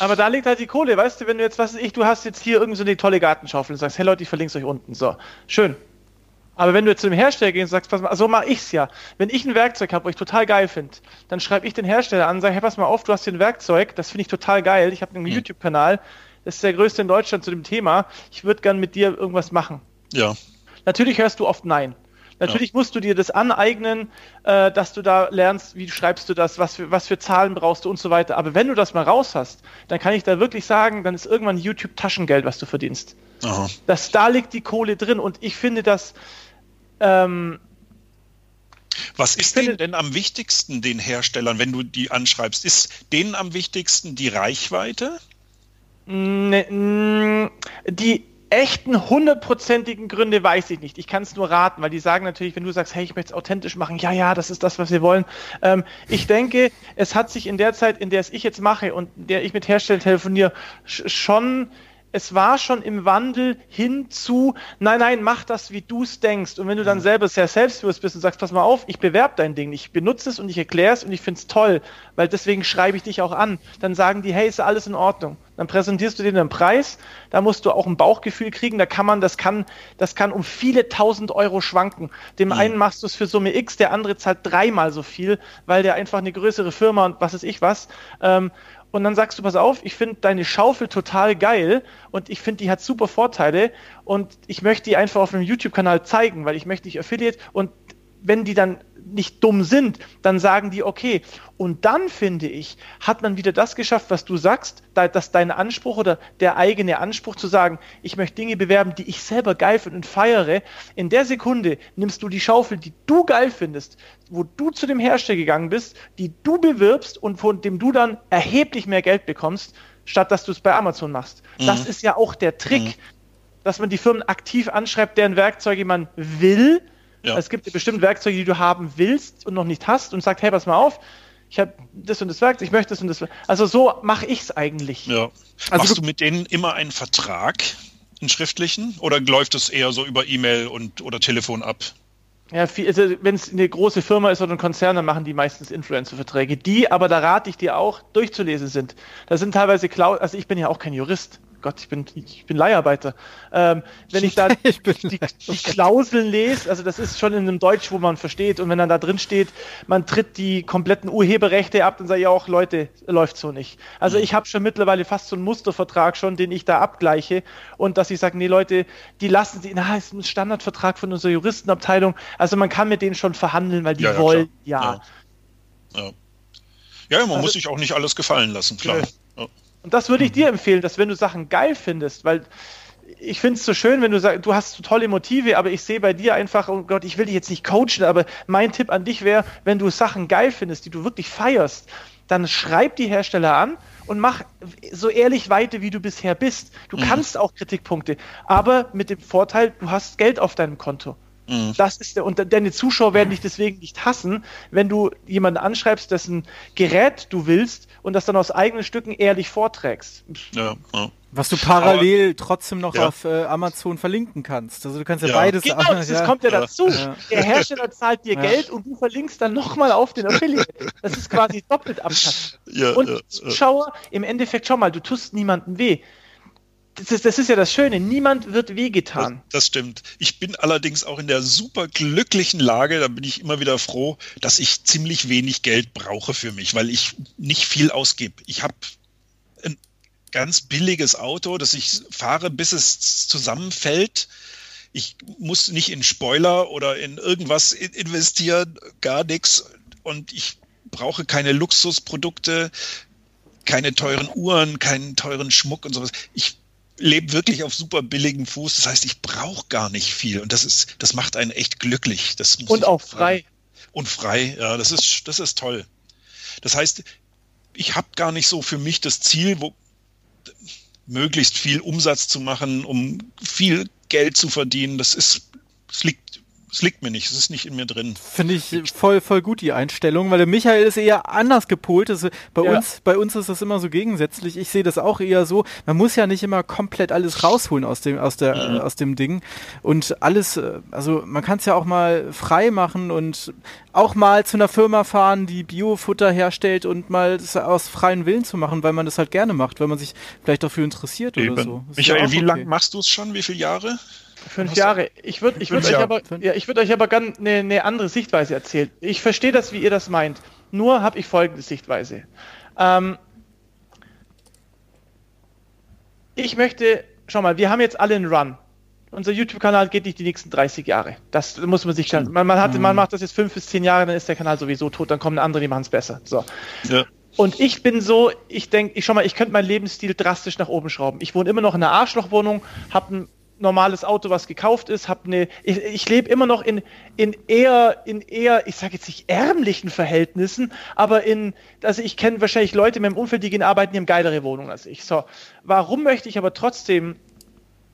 Aber da liegt halt die Kohle, weißt du, wenn du jetzt, was weiß ich, du hast jetzt hier irgend so eine tolle Gartenschaufel und sagst, hey Leute, ich verlinke es euch unten. So, schön. Aber wenn du jetzt zu dem Hersteller gehst und sagst, pass mal, so mache ich's ja. Wenn ich ein Werkzeug habe, wo ich total geil finde, dann schreibe ich den Hersteller an und sage, hey, pass mal auf, du hast hier ein Werkzeug, das finde ich total geil. Ich habe einen Hm. YouTube-Kanal, das ist der größte in Deutschland zu dem Thema. Ich würde gern mit dir irgendwas machen. Ja, Natürlich hörst du oft Nein. Natürlich musst du dir das aneignen, äh, dass du da lernst, wie schreibst du das, was für, was für Zahlen brauchst du und so weiter. Aber wenn du das mal raus hast, dann kann ich da wirklich sagen, dann ist irgendwann YouTube Taschengeld, was du verdienst. aha. Das, da liegt die Kohle drin und ich finde das, ähm, Was ist finde- denn am wichtigsten, den Herstellern, wenn du die anschreibst? Ist denen am wichtigsten die Reichweite? Ne, mm, die echten hundertprozentigen Gründe weiß ich nicht. Ich kann es nur raten, weil die sagen natürlich, wenn du sagst, hey, ich möchte es authentisch machen, ja, ja, das ist das, was wir wollen. Ähm, ich denke, es hat sich in der Zeit, in der es ich jetzt mache und in der ich mit Herstellern telefoniere, sch- schon es war schon im Wandel hin zu, nein, nein, mach das, wie du es denkst. Und wenn du dann selber sehr selbstbewusst bist und sagst, pass mal auf, ich bewerbe dein Ding, ich benutze es und ich erkläre es und ich finde es toll, weil deswegen schreibe ich dich auch an. Dann sagen die, hey, ist alles in Ordnung. Dann präsentierst du denen einen Preis, da musst du auch ein Bauchgefühl kriegen, da kann man, das kann, das kann um viele tausend Euro schwanken. Dem einen machst du es für Summe X, der andere zahlt dreimal so viel, weil der einfach eine größere Firma und was ist ich was. Ähm, und dann sagst du, pass auf, ich finde deine Schaufel total geil und ich finde, die hat super Vorteile und ich möchte die einfach auf einem YouTube-Kanal zeigen, weil ich möchte dich Affiliate und wenn die dann nicht dumm sind, dann sagen die, okay. Und dann finde ich, hat man wieder das geschafft, was du sagst, da- dass dein Anspruch oder der eigene Anspruch zu sagen, ich möchte Dinge bewerben, die ich selber geil finde und feiere. In der Sekunde nimmst du die Schaufel, die du geil findest, wo du zu dem Hersteller gegangen bist, die du bewirbst und von dem du dann erheblich mehr Geld bekommst, statt dass du es bei Amazon machst. Das ist ja auch der Trick, dass man die Firmen aktiv anschreibt, deren Werkzeuge man will. Ja. Es gibt bestimmt Werkzeuge, die du haben willst und noch nicht hast und sagt, hey, pass mal auf, ich habe das und das Werkzeug, ich möchte das und das. Also so mache ich es eigentlich. Ja. Also Machst du- mit denen immer einen Vertrag, einen schriftlichen, oder läuft es eher so über E-Mail und oder Telefon ab? Ja, also wenn es eine große Firma ist oder ein Konzern, dann machen die meistens Influencer-Verträge, die aber, da rate ich dir auch, durchzulesen sind. Da sind teilweise Klau also ich bin ja auch kein Jurist. Gott, ich bin, ich bin Leiharbeiter. Ähm, wenn ich da [laughs] Ich die, die Klauseln lese, also das ist schon in einem Deutsch, wo man versteht, und wenn dann da drin steht, man tritt die kompletten Urheberrechte ab, dann sage ich auch, Leute, läuft so nicht. Also ich habe schon mittlerweile fast so einen Mustervertrag schon, den ich da abgleiche und dass ich sage, nee Leute, die lassen sie, na, ist ein Standardvertrag von unserer Juristenabteilung, also man kann mit denen schon verhandeln, weil die Ja, ja, wollen, klar. ja. Ja. Ja, man Also- muss sich auch nicht alles gefallen lassen, klar. Ja. Und das würde ich dir empfehlen, dass wenn du Sachen geil findest, weil ich finde es so schön, wenn du sagst, du hast so tolle Motive, aber ich sehe bei dir einfach, oh Gott, ich will dich jetzt nicht coachen, aber mein Tipp an dich wäre, wenn du Sachen geil findest, die du wirklich feierst, dann schreib die Hersteller an und mach so ehrlich weiter, wie du bisher bist. Du kannst auch Kritikpunkte, aber mit dem Vorteil, du hast Geld auf deinem Konto. Mhm. Das ist der, und deine Zuschauer werden dich deswegen nicht hassen, wenn du jemanden anschreibst, dessen Gerät du willst und das dann aus eigenen Stücken ehrlich vorträgst. Ja, ja. Was du parallel Aber, trotzdem noch ja. auf äh, Amazon verlinken kannst. Also du kannst ja, ja. beides. Genau, das, das kommt ja dazu. Der Hersteller zahlt dir Geld und du verlinkst dann nochmal auf den Affiliate. Das ist quasi doppelt abkassiert. und Zuschauer, im Endeffekt, schau mal, du tust niemandem weh das ist, das ist ja das Schöne, niemand wird wehgetan. Das, stimmt. Ich bin allerdings auch in der super glücklichen Lage, da bin ich immer wieder froh, dass ich ziemlich wenig Geld brauche für mich, weil ich nicht viel ausgebe. Ich habe ein ganz billiges Auto, das ich fahre, bis es zusammenfällt. Ich muss nicht in Spoiler oder in irgendwas investieren, gar nichts. Und ich brauche keine Luxusprodukte, keine teuren Uhren, keinen teuren Schmuck und sowas. Ich lebe wirklich auf super billigem Fuß. Das heißt, ich brauche gar nicht viel. Und das ist, das macht einen echt glücklich. Das und auch frei. Und frei, ja, das ist, das ist toll. Das heißt, ich habe gar nicht so für mich das Ziel, wo möglichst viel Umsatz zu machen, um viel Geld zu verdienen. Das ist, es liegt es liegt mir nicht, es ist nicht in mir drin. Finde ich voll, voll gut die Einstellung, weil der Michael ist eher anders gepolt. Also bei, ja. uns, bei uns ist das immer so gegensätzlich. Ich sehe das auch eher so, man muss ja nicht immer komplett alles rausholen aus dem, aus der, mhm. äh, aus dem Ding. Und alles, äh, also man kann es ja auch mal frei machen und auch mal zu einer Firma fahren, die Biofutter herstellt und mal das aus freien Willen zu machen, weil man das halt gerne macht, weil man sich vielleicht dafür interessiert Eben. oder so. Das Michael, ja wie okay. lange machst du es schon? Wie viele Jahre? Fünf Jahre. Ich würde ich würd euch, aber, ja, würd euch aber gerne eine, eine andere Sichtweise erzählen. Ich verstehe das, wie ihr das meint. Nur habe ich folgende Sichtweise. Ähm, ich möchte, schau mal, wir haben jetzt alle einen Run. Unser YouTube-Kanal geht nicht die nächsten 30 Jahre. Das muss man sich schon. Man, man, hat, man macht das jetzt fünf bis zehn Jahre, dann ist der Kanal sowieso tot, dann kommen andere, die machen es besser. So. Ja. Und ich bin so, ich denke, ich schau mal, ich könnte meinen Lebensstil drastisch nach oben schrauben. Ich wohne immer noch in einer Arschlochwohnung, habe ein normales Auto, was gekauft ist, habe eine, ich, ich lebe immer noch in, in eher, in eher, ich sage jetzt nicht ärmlichen Verhältnissen, aber in, also ich kenne wahrscheinlich Leute in meinem Umfeld, die gehen arbeiten, die haben geilere Wohnungen als ich. So, warum möchte ich aber trotzdem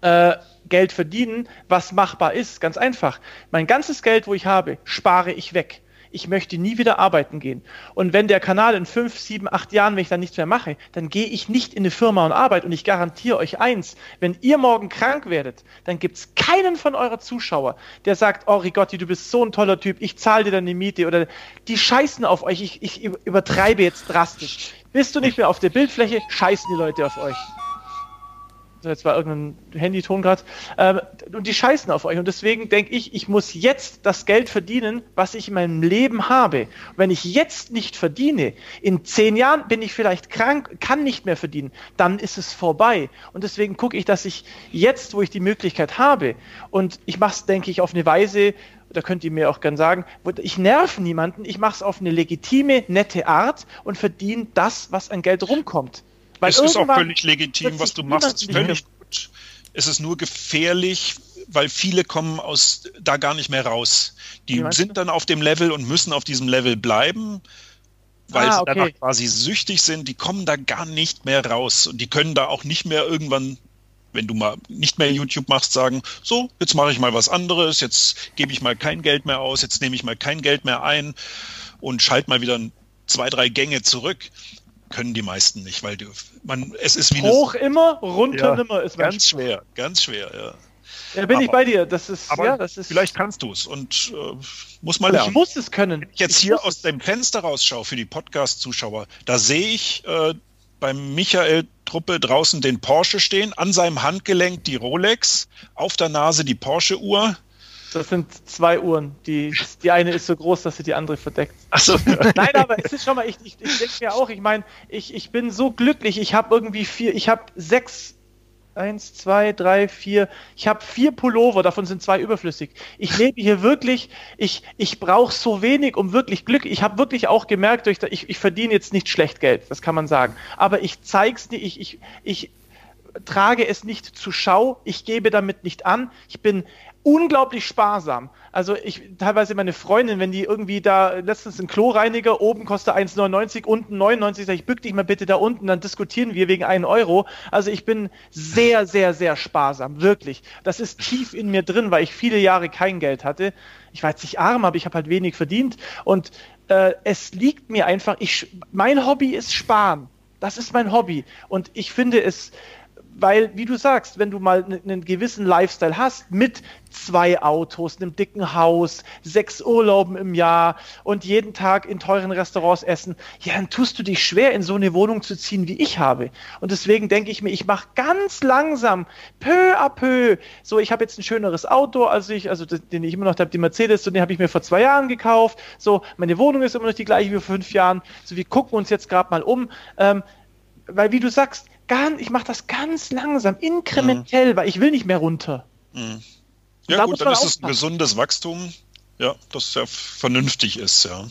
äh, Geld verdienen, was machbar ist? Ganz einfach. Mein ganzes Geld, wo ich habe, spare ich weg ich möchte nie wieder arbeiten gehen. Und wenn der Kanal in fünf, sieben, acht Jahren, wenn ich dann nichts mehr mache, dann gehe ich nicht in eine Firma und arbeite. Und ich garantiere euch eins, wenn ihr morgen krank werdet, dann gibt es keinen von eurer Zuschauer, der sagt, oh Rigotti, du bist so ein toller Typ, ich zahle dir deine Miete. Oder die scheißen auf euch, ich, ich übertreibe jetzt drastisch. Bist du nicht mehr auf der Bildfläche, scheißen die Leute auf euch jetzt war irgendein Handyton gerade, ähm, und die scheißen auf euch. Und deswegen denke ich, ich muss jetzt das Geld verdienen, was ich in meinem Leben habe. Und wenn ich jetzt nicht verdiene, in zehn Jahren bin ich vielleicht krank, kann nicht mehr verdienen, dann ist es vorbei. Und deswegen gucke ich, dass ich jetzt, wo ich die Möglichkeit habe, und ich mache es, denke ich, auf eine Weise, da könnt ihr mir auch gern sagen, ich nerv niemanden, ich mache es auf eine legitime, nette Art und verdiene das, was an Geld rumkommt. Weil es ist auch völlig legitim, was du machst. Es ist völlig gut. Es ist nur gefährlich, weil viele kommen aus da gar nicht mehr raus. Die sind dann auf dem Level und müssen auf diesem Level bleiben, weil ah, okay. sie danach quasi süchtig sind. Die kommen da gar nicht mehr raus und die können da auch nicht mehr irgendwann wenn du mal nicht mehr YouTube machst, sagen, so, jetzt mache ich mal was anderes, jetzt gebe ich mal kein Geld mehr aus, jetzt nehme ich mal kein Geld mehr ein und schalte mal wieder zwei, drei Gänge zurück können die meisten nicht, weil du, man, es ist wie Hoch eine, immer, runter ja, nimmer ist ganz schwer, ganz schwer, ja. Ja, bin aber, ich bei dir. Das ist, aber ja, das ist. Vielleicht kannst du es und äh, muss mal lernen. Ich muss es können. Wenn ich jetzt ich hier aus dem Fenster rausschaue für die Podcast-Zuschauer, da sehe ich äh, beim Michael Truppe draußen den Porsche stehen, an seinem Handgelenk die Rolex, auf der Nase die Porsche-Uhr das sind zwei Uhren. Die, die eine ist so groß, dass sie die andere verdeckt. Achso. [laughs] Nein, aber es ist schon mal, ich, ich, ich denke mir auch, ich meine, ich, ich bin so glücklich, ich habe irgendwie vier, ich habe sechs, eins, zwei, drei, vier, ich habe vier Pullover, davon sind zwei überflüssig. Ich lebe hier wirklich, ich, ich brauche so wenig, um wirklich Glück. Ich habe wirklich auch gemerkt, durch, ich, ich verdiene jetzt nicht schlecht Geld, das kann man sagen. Aber ich zeig's dir, ich, ich, ich trage es nicht zur Schau, ich gebe damit nicht an, ich bin unglaublich sparsam. Also ich teilweise meine Freundin, wenn die irgendwie da letztens ein Kloreiniger, oben kostet 1,99, unten 99, sag ich, bück dich mal bitte da unten, dann diskutieren wir wegen 1 Euro. Also ich bin sehr, sehr, sehr sparsam, wirklich. Das ist tief in mir drin, weil ich viele Jahre kein Geld hatte. Ich war jetzt nicht arm, aber ich habe halt wenig verdient und äh, es liegt mir einfach, ich, mein Hobby ist Sparen. Das ist mein Hobby. Und ich finde es weil, wie du sagst, wenn du mal einen gewissen Lifestyle hast, mit zwei Autos, einem dicken Haus, sechs Urlauben im Jahr und jeden Tag in teuren Restaurants essen, ja, dann tust du dich schwer, in so eine Wohnung zu ziehen, wie ich habe. Und deswegen denke ich mir, ich mache ganz langsam, peu à peu, so, ich habe jetzt ein schöneres Auto als ich, also den ich immer noch habe, die Mercedes, und den habe ich mir vor zwei Jahren gekauft. So, meine Wohnung ist immer noch die gleiche wie vor fünf Jahren. So, wir gucken uns jetzt gerade mal um. Ähm, weil, wie du sagst, ganz, ich mache das ganz langsam, inkrementell, mhm. weil ich will nicht mehr runter. Mhm. Ja, da gut, dann ist es ein gesundes Wachstum, ja, das ja vernünftig ist, ja.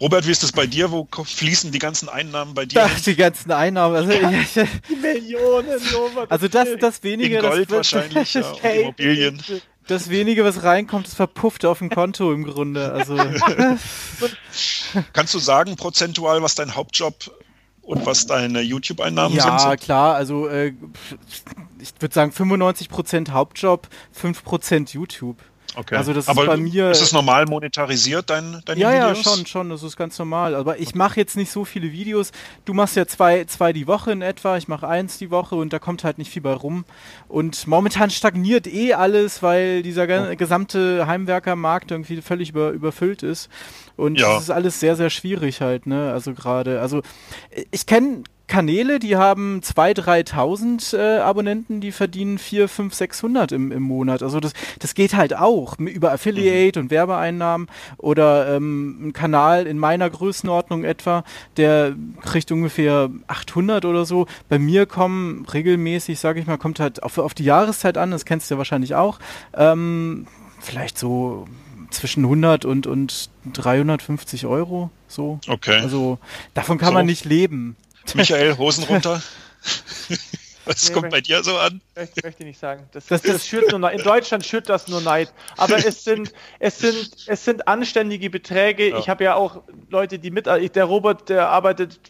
Robert, wie ist das bei dir? Wo fließen die ganzen Einnahmen bei dir? Ach, die ganzen Einnahmen. Also, die Millionen, Robert. Also das, das wenige. In Gold das, wahrscheinlich, ja, hey, Immobilien. Das wenige, was reinkommt, das verpufft auf dem Konto im Grunde. Also. [laughs] Kannst du sagen, prozentual, was dein Hauptjob und was deine YouTube-Einnahmen ja, sind? Ja, klar, also äh, ich würde sagen 95% Hauptjob, 5% YouTube. Okay. Also das Aber ist bei mir. Ist es normal monetarisiert, dein, deine ja, Videos? Ja, schon, schon. Das ist ganz normal. Aber ich mache jetzt nicht so viele Videos. Du machst ja zwei, zwei die Woche in etwa. Ich mache eins die Woche und da kommt halt nicht viel bei rum. Und momentan stagniert eh alles, weil dieser oh. gesamte Heimwerkermarkt irgendwie völlig über, überfüllt ist. Und ja. das ist alles sehr, sehr schwierig halt, ne? Also gerade, also ich kenne Kanäle, die haben 2.000, 3.000 äh, Abonnenten, die verdienen 4, 5, 600 im, im Monat. Also das, das geht halt auch über Affiliate mhm. und Werbeeinnahmen oder ähm, ein Kanal in meiner Größenordnung etwa, der kriegt ungefähr 800 oder so. Bei mir kommen regelmäßig, sage ich mal, kommt halt auf, auf die Jahreszeit an, das kennst du ja wahrscheinlich auch, ähm, vielleicht so zwischen 100 und, und 350 Euro, so. Okay. Also davon kann so. man nicht leben. Michael, Hosen runter. [laughs] Was nee, kommt bei dir so an? Ich möchte nicht sagen. Das, das, das schürt nur In Deutschland schürt das nur Neid. Aber es sind, es [laughs] sind, es sind anständige Beträge. Ja. Ich habe ja auch Leute, die mit. Der Robert, der arbeitet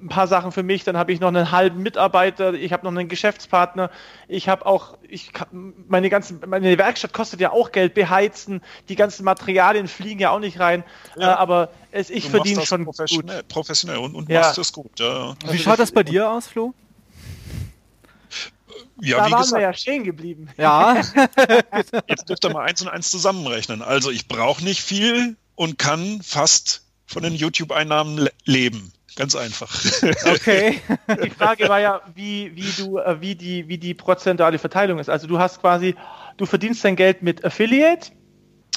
ein paar Sachen für mich. Dann habe ich noch einen halben Mitarbeiter. Ich habe noch einen Geschäftspartner. Ich habe auch, ich meine ganzen, meine Werkstatt kostet ja auch Geld. Beheizen, die ganzen Materialien fliegen ja auch nicht rein. Ja. Äh, aber es, ich verdiene schon professionell, gut. professionell und, und ja. machst das gut. Ja. Wie schaut das bei dir aus, Flo? Ja, da waren gesagt, wir ja stehen geblieben. Ja. [laughs] Jetzt dürft ihr mal eins und eins zusammenrechnen. Also ich brauche nicht viel und kann fast von den YouTube-Einnahmen le leben. Ganz einfach. [laughs] Okay. Die Frage war ja, wie, wie du, äh, wie die, wie die prozentuale Verteilung ist. Also du hast quasi, du verdienst dein Geld mit Affiliate,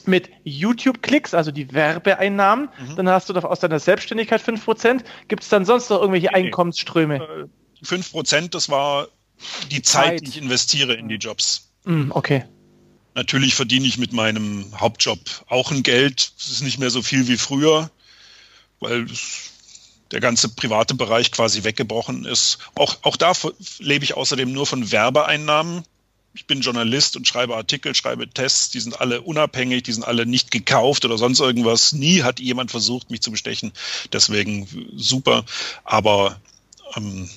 mit YouTube-Klicks, also die Werbeeinnahmen. Mhm. Dann hast du aus deiner Selbstständigkeit 5%. Gibt es dann sonst noch irgendwelche nee, Einkommensströme? 5%, das war die Zeit, die ich investiere in die Jobs. Mm, okay. Natürlich verdiene ich mit meinem Hauptjob auch ein Geld. Es ist nicht mehr so viel wie früher, weil der ganze private Bereich quasi weggebrochen ist. Auch, auch da lebe ich außerdem nur von Werbeeinnahmen. Ich bin Journalist und schreibe Artikel, schreibe Tests, die sind alle unabhängig, die sind alle nicht gekauft oder sonst irgendwas. Nie hat jemand versucht, mich zu bestechen. Deswegen super. Aber ähm,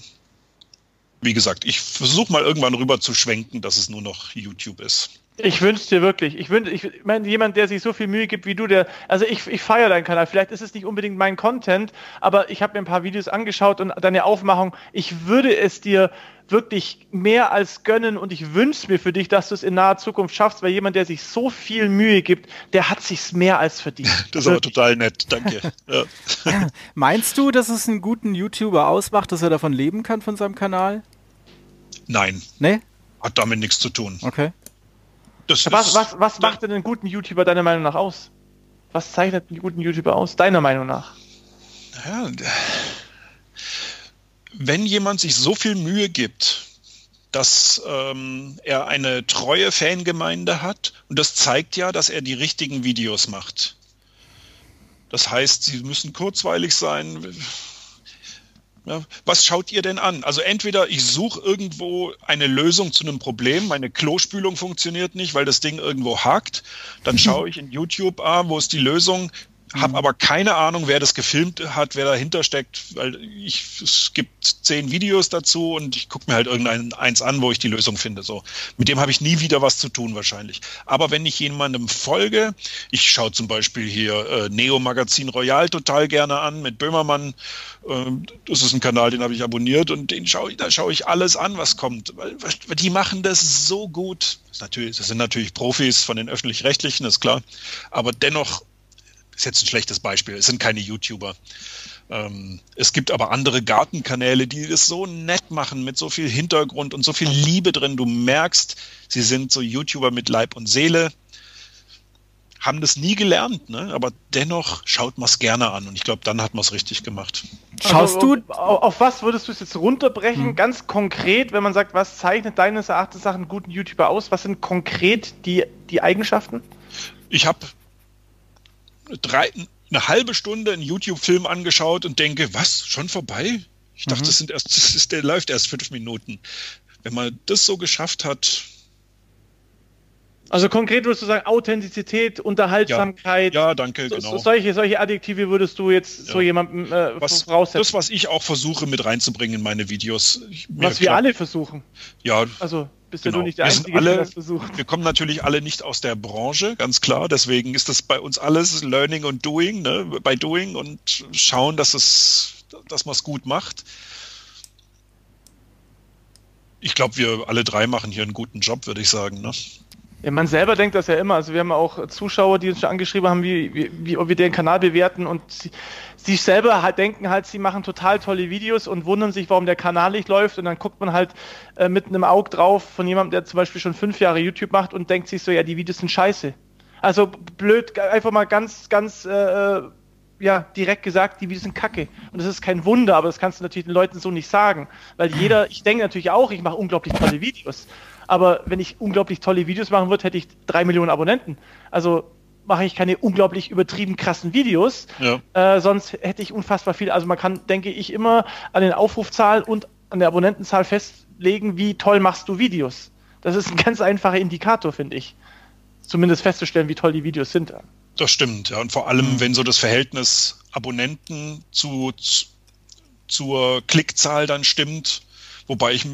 wie gesagt, ich versuche mal irgendwann rüber zu schwenken, dass es nur noch YouTube ist. Ich wünsche dir wirklich. Ich wünsche, ich meine, jemand, der sich so viel Mühe gibt wie du, der, also ich, ich feiere deinen Kanal. Vielleicht ist es nicht unbedingt mein Content, aber ich habe mir ein paar Videos angeschaut und deine Aufmachung. Ich würde es dir wirklich mehr als gönnen und ich wünsche mir für dich, dass du es in naher Zukunft schaffst, weil jemand, der sich so viel Mühe gibt, der hat sich's mehr als verdient. [laughs] Das ist aber total nett, danke. [laughs] Ja. Meinst du, dass es einen guten YouTuber ausmacht, dass er davon leben kann von seinem Kanal? Nein. Nee? Hat damit nichts zu tun. Okay. Das was, was, was macht denn einen guten YouTuber deiner Meinung nach aus? Was zeichnet einen guten YouTuber aus, deiner Meinung nach? Ja, wenn jemand sich so viel Mühe gibt, dass ähm, er eine treue Fangemeinde hat, und das zeigt ja, dass er die richtigen Videos macht. Das heißt, sie müssen kurzweilig sein, Ja, was schaut ihr denn an? Also entweder ich suche irgendwo eine Lösung zu einem Problem, meine Klospülung funktioniert nicht, weil das Ding irgendwo hakt, dann [laughs] schaue ich in YouTube, ah, wo ist die Lösung? Habe mhm. aber keine Ahnung, wer das gefilmt hat, wer dahinter steckt, weil ich, es gibt zehn Videos dazu und ich gucke mir halt irgendein eins an, wo ich die Lösung finde. So. Mit dem habe ich nie wieder was zu tun wahrscheinlich. Aber wenn ich jemandem folge, ich schaue zum Beispiel hier äh, Neo Magazin Royal total gerne an mit Böhmermann. Äh, das ist ein Kanal, den habe ich abonniert und den schaue ich, da schaue ich alles an, was kommt. Weil, weil die machen das so gut. Das, natürlich, das sind natürlich Profis von den öffentlich-rechtlichen, ist klar. Aber dennoch ist jetzt ein schlechtes Beispiel, es sind keine YouTuber. Ähm, es gibt aber andere Gartenkanäle, die das so nett machen, mit so viel Hintergrund und so viel Liebe drin. Du merkst, sie sind so YouTuber mit Leib und Seele, haben das nie gelernt, ne? aber dennoch schaut man es gerne an und ich glaube, dann hat man es richtig gemacht. Schaust also, du, auf, auf, was würdest du es jetzt runterbrechen? Hm. Ganz konkret, wenn man sagt, was zeichnet deines Erachtens nach einen guten YouTuber aus? Was sind konkret die, die Eigenschaften? Ich habe drei, eine halbe Stunde einen YouTube-Film angeschaut und denke, was, schon vorbei? Ich dachte, mhm. das sind erst, [laughs] das ist, der läuft erst fünf Minuten. Wenn man das so geschafft hat. Also konkret würdest du sagen, Authentizität, Unterhaltsamkeit. Ja, ja danke, so, genau. solche, solche Adjektive würdest du jetzt ja. so jemandem äh, was, voraussetzen. Das, was ich auch versuche mit reinzubringen in meine Videos. Ich, was wir klar, alle versuchen. Ja. Also bist genau. ja du nicht der wir Einzige, alle, der das versucht. Wir kommen natürlich alle nicht aus der Branche, ganz klar. Deswegen ist das bei uns alles Learning und Doing, ne? bei Doing und schauen, dass es, dass man es gut macht. Ich glaube, wir alle drei machen hier einen guten Job, würde ich sagen. Ne? Ja, man selber denkt das ja immer. Also wir haben auch Zuschauer, die uns schon angeschrieben haben, wie, wie, wie ob wir den Kanal bewerten und sie, sie selber halt denken halt, sie machen total tolle Videos und wundern sich, warum der Kanal nicht läuft und dann guckt man halt äh, mit einem Auge drauf von jemandem, der zum Beispiel schon fünf Jahre YouTube macht und denkt sich so, ja, die Videos sind scheiße. Also blöd, einfach mal ganz, ganz äh, äh, ja, direkt gesagt, die Videos sind kacke. Und das ist kein Wunder, aber das kannst du natürlich den Leuten so nicht sagen. Weil jeder, ich denke natürlich auch, ich mache unglaublich tolle Videos. Aber wenn ich unglaublich tolle Videos machen würde, hätte ich drei Millionen Abonnenten. Also mache ich keine unglaublich übertrieben krassen Videos. Ja. Äh, sonst hätte ich unfassbar viel. Also man kann, denke ich, immer an den Aufrufzahlen und an der Abonnentenzahl festlegen, wie toll machst du Videos. Das ist ein ganz einfacher Indikator, finde ich. Zumindest festzustellen, wie toll die Videos sind. Das stimmt, ja. Und vor allem, mhm. wenn so das Verhältnis Abonnenten zu, zu zur Klickzahl dann stimmt, wobei ich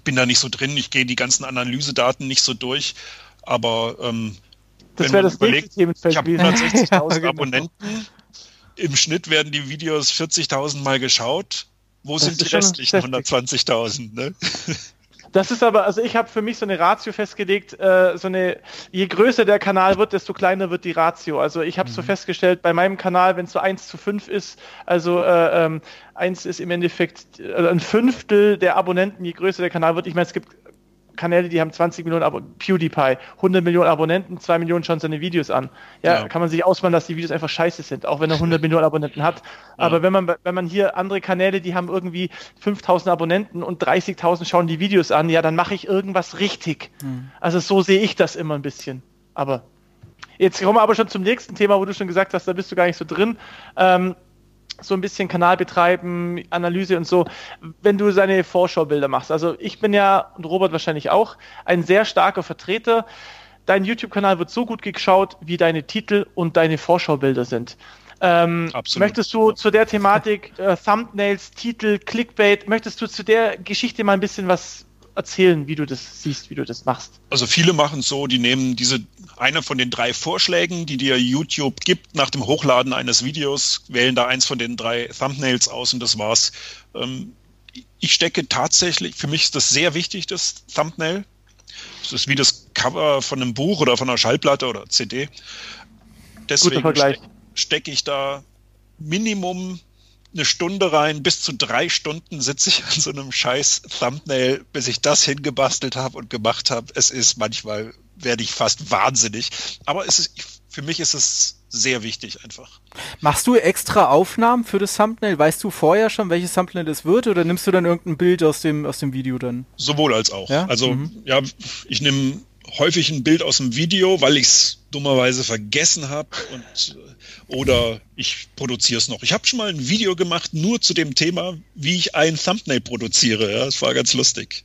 ich bin da nicht so drin, ich gehe die ganzen Analysedaten nicht so durch, aber ähm, das wäre das überlegt, ich habe 160.000 genau. Abonnenten, im Schnitt werden die Videos 40.000 Mal geschaut. Wo das sind die restlichen 120.000? Ne? [laughs] Das ist aber, also ich habe für mich so eine Ratio festgelegt, äh, so eine, je größer der Kanal wird, desto kleiner wird die Ratio. Also ich habe mhm. so festgestellt, bei meinem Kanal, wenn es so 1 zu 5 ist, also äh, ähm, 1 ist im Endeffekt äh, ein Fünftel der Abonnenten, je größer der Kanal wird. Ich meine, es gibt Kanäle, die haben 20 Millionen Abo PewDiePie, 100 Millionen Abonnenten, 2 Millionen schauen seine Videos an. Ja, ja, kann man sich ausmalen, dass die Videos einfach scheiße sind, auch wenn er 100 [laughs] Millionen Abonnenten hat. Ja. Aber wenn man, wenn man hier andere Kanäle, die haben irgendwie 5000 Abonnenten und 30.000 schauen die Videos an, ja, dann mache ich irgendwas richtig. Mhm. Also so sehe ich das immer ein bisschen. Aber jetzt kommen wir aber schon zum nächsten Thema, wo du schon gesagt hast, da bist du gar nicht so drin. Ähm, so ein bisschen Kanal betreiben, Analyse und so, wenn du seine Vorschaubilder machst. Also ich bin ja, und Robert wahrscheinlich auch, ein sehr starker Vertreter. Dein YouTube-Kanal wird so gut geschaut, wie deine Titel und deine Vorschaubilder sind. Ähm, möchtest du zu der Thematik äh, Thumbnails, Titel, Clickbait, möchtest du zu der Geschichte mal ein bisschen was erzählen, wie du das siehst, wie du das machst? Also viele machen es so, die nehmen diese eine von den drei Vorschlägen, die dir YouTube gibt nach dem Hochladen eines Videos, wählen da eins von den drei Thumbnails aus und das war's. Ähm, ich stecke tatsächlich, für mich ist das sehr wichtig, das Thumbnail. Das ist wie das Cover von einem Buch oder von einer Schallplatte oder CD. Deswegen stecke steck ich da Minimum eine Stunde rein, bis zu drei Stunden sitze ich an so einem scheiß Thumbnail, bis ich das hingebastelt habe und gemacht habe. Es ist manchmal, werde ich fast wahnsinnig. Aber es ist, für mich ist es sehr wichtig einfach. Machst du extra Aufnahmen für das Thumbnail? Weißt du vorher schon, welches Thumbnail das wird oder nimmst du dann irgendein Bild aus dem, aus dem Video dann? Sowohl als auch. Ja? Also, mhm. ja, ich nehme häufig ein Bild aus dem Video, weil ich es dummerweise vergessen habe und oder ich produziere es noch. Ich habe schon mal ein Video gemacht nur zu dem Thema, wie ich ein Thumbnail produziere. Ja, das war ganz lustig.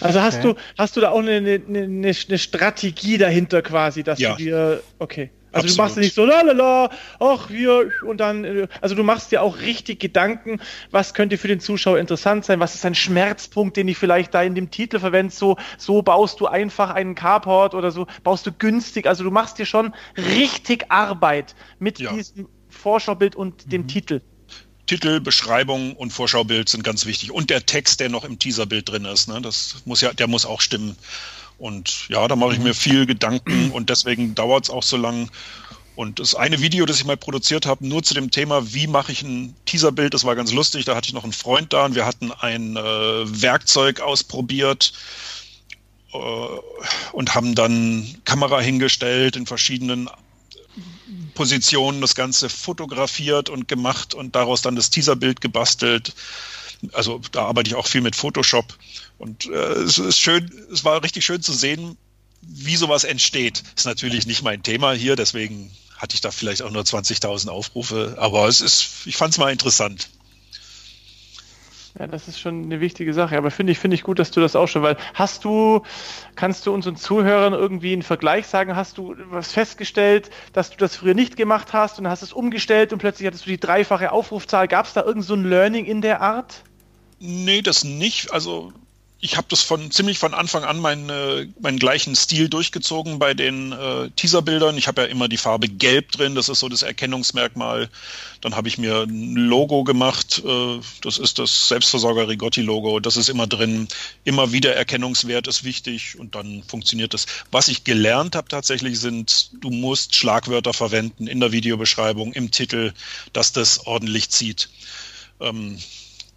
Also hast okay. du hast du da auch eine, eine, eine, Strategie dahinter quasi, dass ja. du dir okay. Also Absolut. du machst ja nicht so lalala, ach hier und dann, äh, also du machst dir auch richtig Gedanken, was könnte für den Zuschauer interessant sein, was ist ein Schmerzpunkt, den ich vielleicht da in dem Titel verwende, so, so baust du einfach einen Carport oder so, baust du günstig, also du machst dir schon richtig Arbeit mit ja. diesem Vorschaubild und dem mhm. Titel. Titel, Beschreibung und Vorschaubild sind ganz wichtig. Und der Text, der noch im Teaserbild drin ist, ne? das muss ja, der muss auch stimmen. Und ja, da mache ich mir viel Gedanken [clears throat] und deswegen dauert es auch so lang. Und das eine Video, das ich mal produziert habe, nur zu dem Thema, wie mache ich ein Teaserbild, das war ganz lustig. Da hatte ich noch einen Freund da und wir hatten ein äh, Werkzeug ausprobiert äh, und haben dann Kamera hingestellt in verschiedenen Positionen, das Ganze fotografiert und gemacht und daraus dann das Teaserbild gebastelt. Also da arbeite ich auch viel mit Photoshop. Und äh, es ist schön, es war richtig schön zu sehen, wie sowas entsteht. Ist natürlich nicht mein Thema hier, deswegen hatte ich da vielleicht auch nur 20.000 Aufrufe, aber es ist, ich fand es mal interessant. Ja, das ist schon eine wichtige Sache. Aber finde ich, finde ich gut, dass du das auch schon, weil hast du, kannst du unseren Zuhörern irgendwie einen Vergleich sagen? Hast du was festgestellt, dass du das früher nicht gemacht hast und hast es umgestellt und plötzlich hattest du die dreifache Aufrufzahl? Gab es da irgend so Learning in der Art? Nee, das nicht. Also ich habe das von ziemlich von Anfang an meinen, äh, meinen gleichen Stil durchgezogen bei den äh, Teaserbildern. Ich habe ja immer die Farbe Gelb drin, das ist so das Erkennungsmerkmal. Dann habe ich mir ein Logo gemacht, äh, das ist das Selbstversorger Rigotti Logo, das ist immer drin. Immer wieder Erkennungswert ist wichtig und dann funktioniert das. Was ich gelernt habe tatsächlich sind, du musst Schlagwörter verwenden in der Videobeschreibung, im Titel, dass das ordentlich zieht. Ähm,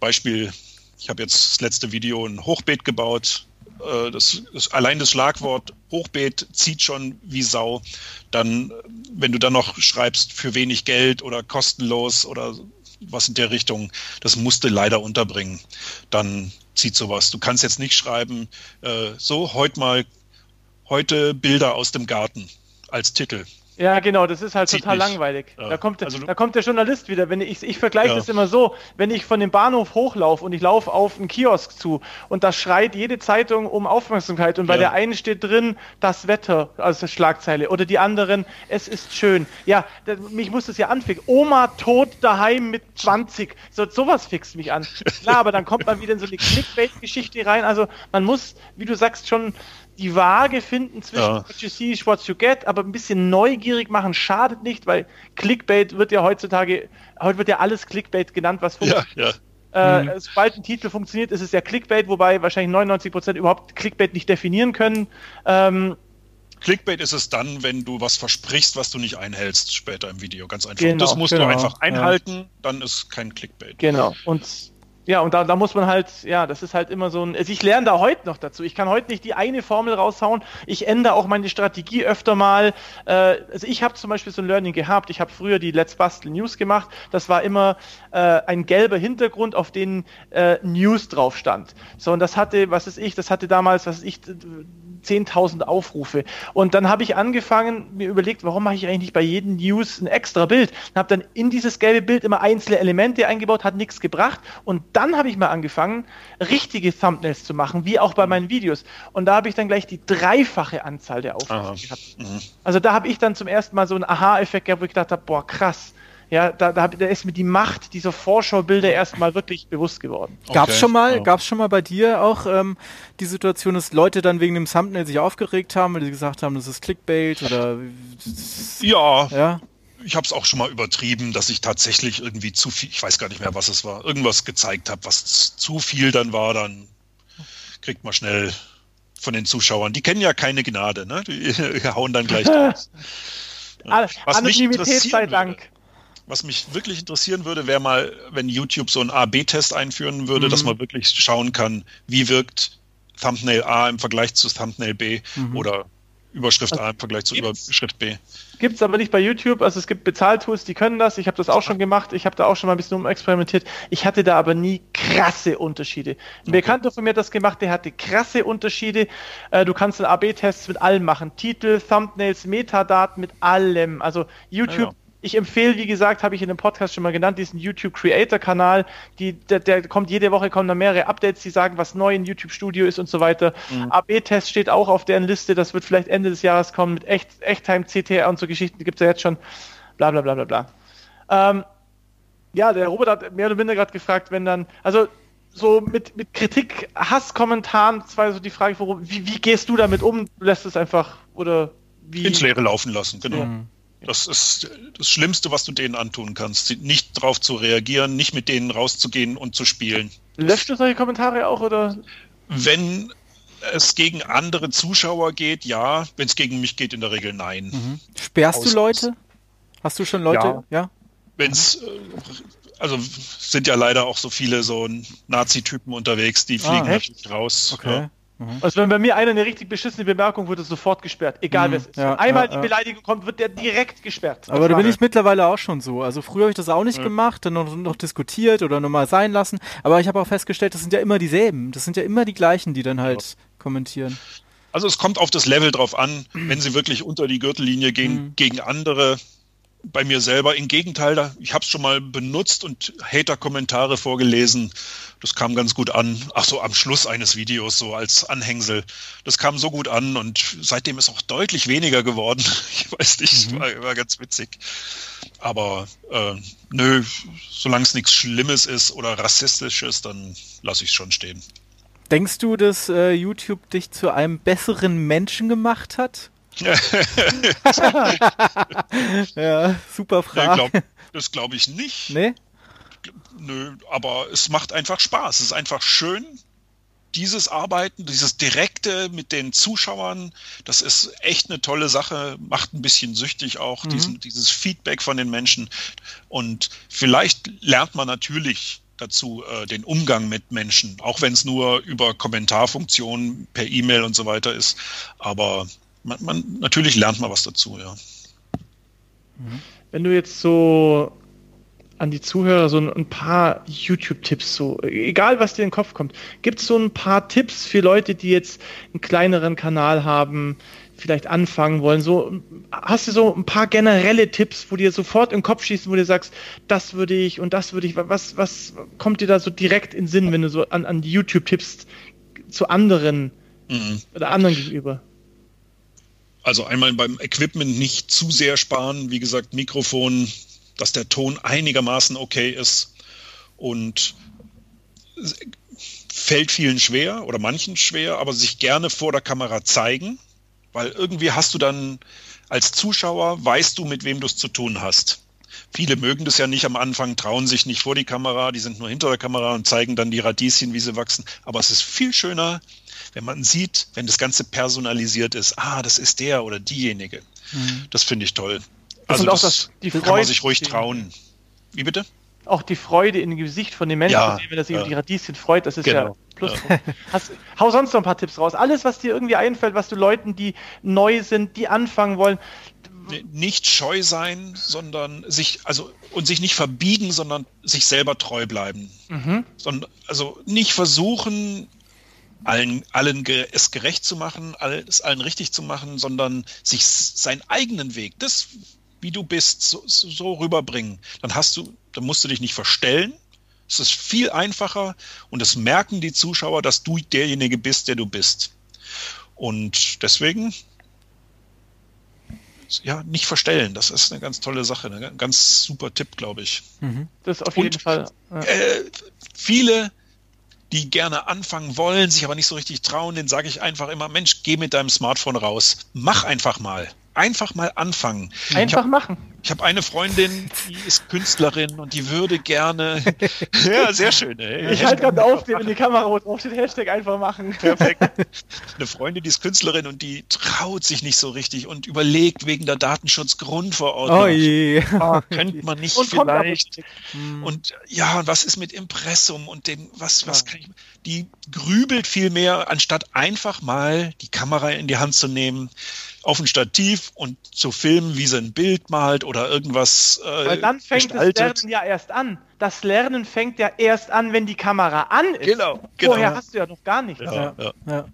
Beispiel ich habe jetzt das letzte Video ein Hochbeet gebaut. Äh, das, das, allein das Schlagwort Hochbeet zieht schon wie Sau. Dann, wenn du dann noch schreibst für wenig Geld oder kostenlos oder was in der Richtung, das musste leider unterbringen. Dann zieht sowas. Du kannst jetzt nicht schreiben, äh, so heute mal, heute Bilder aus dem Garten als Titel. Ja, genau, das ist halt Zieht total nicht. langweilig. Ja. Da, kommt, also, da kommt der Journalist wieder. Wenn ich, ich vergleiche ja. das immer so, wenn ich von dem Bahnhof hochlaufe und ich laufe auf einen Kiosk zu und da schreit jede Zeitung um Aufmerksamkeit und bei ja. der einen steht drin das Wetter, also Schlagzeile, oder die anderen, es ist schön. Ja, das, mich muss das ja anficken. Oma tot daheim mit 20. So, sowas fixt mich an. Klar, aber dann kommt man wieder in so eine Clickbait-Geschichte rein. Also man muss, wie du sagst, schon die Waage finden zwischen ja. what you see is what you get, aber ein bisschen neugierig machen schadet nicht, weil Clickbait wird ja heutzutage, heute wird ja alles Clickbait genannt, was funktioniert. Ja, ja. Äh, mhm. Sobald ein Titel funktioniert, ist es ja Clickbait, wobei wahrscheinlich 99% überhaupt Clickbait nicht definieren können. Ähm, Clickbait ist es dann, wenn du was versprichst, was du nicht einhältst später im Video. Ganz einfach. Genau, das musst genau, du einfach einhalten, ja. dann ist kein Clickbait. Genau. Und ja, und da, da muss man halt, ja, das ist halt immer so ein. Also ich lerne da heute noch dazu. Ich kann heute nicht die eine Formel raushauen. Ich ändere auch meine Strategie öfter mal. Äh, also ich habe zum Beispiel so ein Learning gehabt. Ich habe früher die Let's Bastel News gemacht. Das war immer äh, ein gelber Hintergrund, auf den äh, News drauf stand. So, und das hatte, was ist ich, das hatte damals, was ist ich, 10.000 Aufrufe. Und dann habe ich angefangen, mir überlegt, warum mache ich eigentlich nicht bei jedem News ein extra Bild? Habe dann in dieses gelbe Bild immer einzelne Elemente eingebaut, hat nichts gebracht. Und dann habe ich mal angefangen, richtige Thumbnails zu machen, wie auch bei meinen Videos. Und da habe ich dann gleich die dreifache Anzahl der Aufrufe gehabt. Mhm. Also da habe ich dann zum ersten Mal so einen Aha-Effekt gehabt, wo ich gedacht habe, boah, krass ja, da, da, da ist mir die Macht dieser Vorschaubilder erstmal wirklich bewusst geworden. Okay. Gab es schon mal, ja. gab's schon mal bei dir auch ähm, die Situation, dass Leute dann wegen dem Thumbnail sich aufgeregt haben, weil sie gesagt haben, das ist Clickbait oder ja. ja? Ich habe es auch schon mal übertrieben, dass ich tatsächlich irgendwie zu viel, ich weiß gar nicht mehr, was es war, irgendwas gezeigt habe, was zu viel dann war, dann kriegt man schnell von den Zuschauern. Die kennen ja keine Gnade, ne? Die [laughs] hauen dann gleich [laughs] raus. Anonymität sei Dank. Würde, was mich wirklich interessieren würde, wäre mal, wenn YouTube so einen A-B-Test einführen würde, mhm. dass man wirklich schauen kann, wie wirkt Thumbnail A im Vergleich zu Thumbnail B mhm. oder Überschrift A im Vergleich zu Überschrift B. Gibt es aber nicht bei YouTube. Also es gibt Bezahltools, die können das. Ich habe das auch schon gemacht. Ich habe da auch schon mal ein bisschen umexperimentiert. Ich hatte da aber nie krasse Unterschiede. Ein okay. Bekannter von mir hat das gemacht, der hatte krasse Unterschiede. Äh, du kannst dann AB-Tests mit allem machen. Titel, Thumbnails, Metadaten mit allem. Also YouTube ja, ja ich empfehle, wie gesagt, habe ich in dem Podcast schon mal genannt, diesen YouTube Creator Kanal. Die, der, der kommt jede Woche, kommen da mehrere Updates, die sagen, was neu in YouTube Studio ist und so weiter. Mhm. AB-Test steht auch auf deren Liste. Das wird vielleicht Ende des Jahres kommen mit Echt, Echttime CTR und so Geschichten. Gibt es ja jetzt schon. Bla, bla, bla, bla, bla. Ähm, ja, der Robert hat mehr oder minder gerade gefragt, wenn dann, also so mit, mit Kritik, Hasskommentaren, das war so die Frage, wie, wie gehst du damit um? Du lässt es einfach oder wie? Ins Leere laufen lassen, genau. Mhm. Das ist das Schlimmste, was du denen antun kannst. Nicht darauf zu reagieren, nicht mit denen rauszugehen und zu spielen. Löscht du solche Kommentare auch oder? Wenn es gegen andere Zuschauer geht, ja. Wenn es gegen mich geht, in der Regel nein. Mhm. Sperrst Aus du Leute? Hast du schon Leute? Ja. ja? Wenn es, äh, also sind ja leider auch so viele so Nazi-Typen unterwegs, die fliegen ah, natürlich raus. Okay. Ja. Mhm. Also wenn bei mir einer eine richtig beschissene Bemerkung wird, es sofort gesperrt, egal mhm, wer es ist. Ja, einmal ja, die Beleidigung kommt, wird der direkt gesperrt. Aber da bin ich mittlerweile auch schon so. Also früher habe ich das auch nicht ja. gemacht, dann noch, noch diskutiert oder nochmal sein lassen. Aber ich habe auch festgestellt, das sind ja immer dieselben. Das sind ja immer die gleichen, die dann halt kommentieren. Also es kommt auf das Level drauf an, wenn sie wirklich unter die Gürtellinie gehen mhm. gegen andere, bei mir selber. Im Gegenteil, ich habe es schon mal benutzt und Hater-Kommentare vorgelesen. Das kam ganz gut an. Ach so, am Schluss eines Videos, so als Anhängsel. Das kam so gut an und seitdem ist auch deutlich weniger geworden. [laughs] Ich weiß nicht, mhm. war, war ganz witzig. Aber äh, nö, solange es nichts Schlimmes ist oder Rassistisches, dann lasse ich es schon stehen. Denkst du, dass äh, YouTube dich zu einem besseren Menschen gemacht hat? [laughs] ja, super Frage. Glaub, das glaube ich nicht. Nee? Nö, aber es macht einfach Spaß. Es ist einfach schön, dieses Arbeiten, dieses Direkte mit den Zuschauern, das ist echt eine tolle Sache, macht ein bisschen süchtig auch, mhm. diesen, dieses Feedback von den Menschen. Und vielleicht lernt man natürlich dazu äh, den Umgang mit Menschen, auch wenn es nur über Kommentarfunktionen per E-Mail und so weiter ist. Aber man, man, natürlich lernt man was dazu, ja. Wenn du jetzt so an die Zuhörer so ein, paar YouTube-Tipps, so egal was dir in den Kopf kommt, gibt es so ein paar Tipps für Leute, die jetzt einen kleineren Kanal haben, vielleicht anfangen wollen? So hast du so ein paar generelle Tipps, wo dir sofort in den Kopf schießen, wo du sagst, das würde ich und das würde ich. Was was kommt dir da so direkt in den Sinn, wenn du so an, an die YouTube-Tipps zu anderen mhm. oder anderen gegenüber? Also einmal beim Equipment nicht zu sehr sparen. Wie gesagt, Mikrofon, dass der Ton einigermaßen okay ist und fällt vielen schwer oder manchen schwer, aber sich gerne vor der Kamera zeigen, weil irgendwie hast du dann als Zuschauer, weißt du, mit wem du es zu tun hast. Viele mögen das ja nicht am Anfang, trauen sich nicht vor die Kamera, die sind nur hinter der Kamera und zeigen dann die Radieschen, wie sie wachsen. Aber es ist viel schöner, wenn man sieht, wenn das Ganze personalisiert ist, ah, das ist der oder diejenige. Mhm. Das finde ich toll. Also das, das, die Freude, kann man sich ruhig trauen. Wie bitte? Auch die Freude in dem Gesicht von den Menschen ja, sehen, wenn er sich ja. über die Radieschen freut, das ist genau. ja plus. Ja. [laughs] Hast, hau sonst noch ein paar Tipps raus. Alles, was dir irgendwie einfällt, was du Leuten, die neu sind, die anfangen wollen, nicht scheu sein, sondern sich, also und sich nicht verbiegen, sondern sich selber treu bleiben. Mhm. Sondern, also nicht versuchen, allen, allen es gerecht zu machen, es allen richtig zu machen, sondern sich seinen eigenen Weg, das, wie du bist, so, so rüberbringen. Dann hast du, dann musst du dich nicht verstellen. Es ist viel einfacher und es merken die Zuschauer, dass du derjenige bist, der du bist. Und deswegen, ja, nicht verstellen. Das ist eine ganz tolle Sache, ein ganz super Tipp, glaube ich. Mhm. Das auf jeden und, Fall. Ja. Äh, viele die gerne anfangen wollen, sich aber nicht so richtig trauen, den sage ich einfach immer, Mensch, geh mit deinem Smartphone raus. Mach einfach mal. Einfach mal anfangen. Einfach hab, machen. Ich habe eine Freundin, die ist Künstlerin und die würde gerne. [laughs] ja, sehr schön. Ey. Ich halte gerade auf, in die Kamera, wo drauf steht Hashtag einfach machen. Perfekt. [laughs] Eine Freundin, die ist Künstlerin und die traut sich nicht so richtig und überlegt wegen der Datenschutzgrundverordnung. Oh je. Oh, könnte man nicht und vielleicht. Und ja, was ist mit Impressum und dem, was, was kann ich. Die grübelt viel mehr, anstatt einfach mal die Kamera in die Hand zu nehmen auf ein Stativ und zu filmen, wie sie ein Bild malt oder irgendwas. Äh, Weil dann fängt gestaltet. das Lernen ja erst an. Das Lernen fängt ja erst an, wenn die Kamera an ist. Genau. genau. Vorher hast du ja noch gar nichts. Ja, ja. Ja.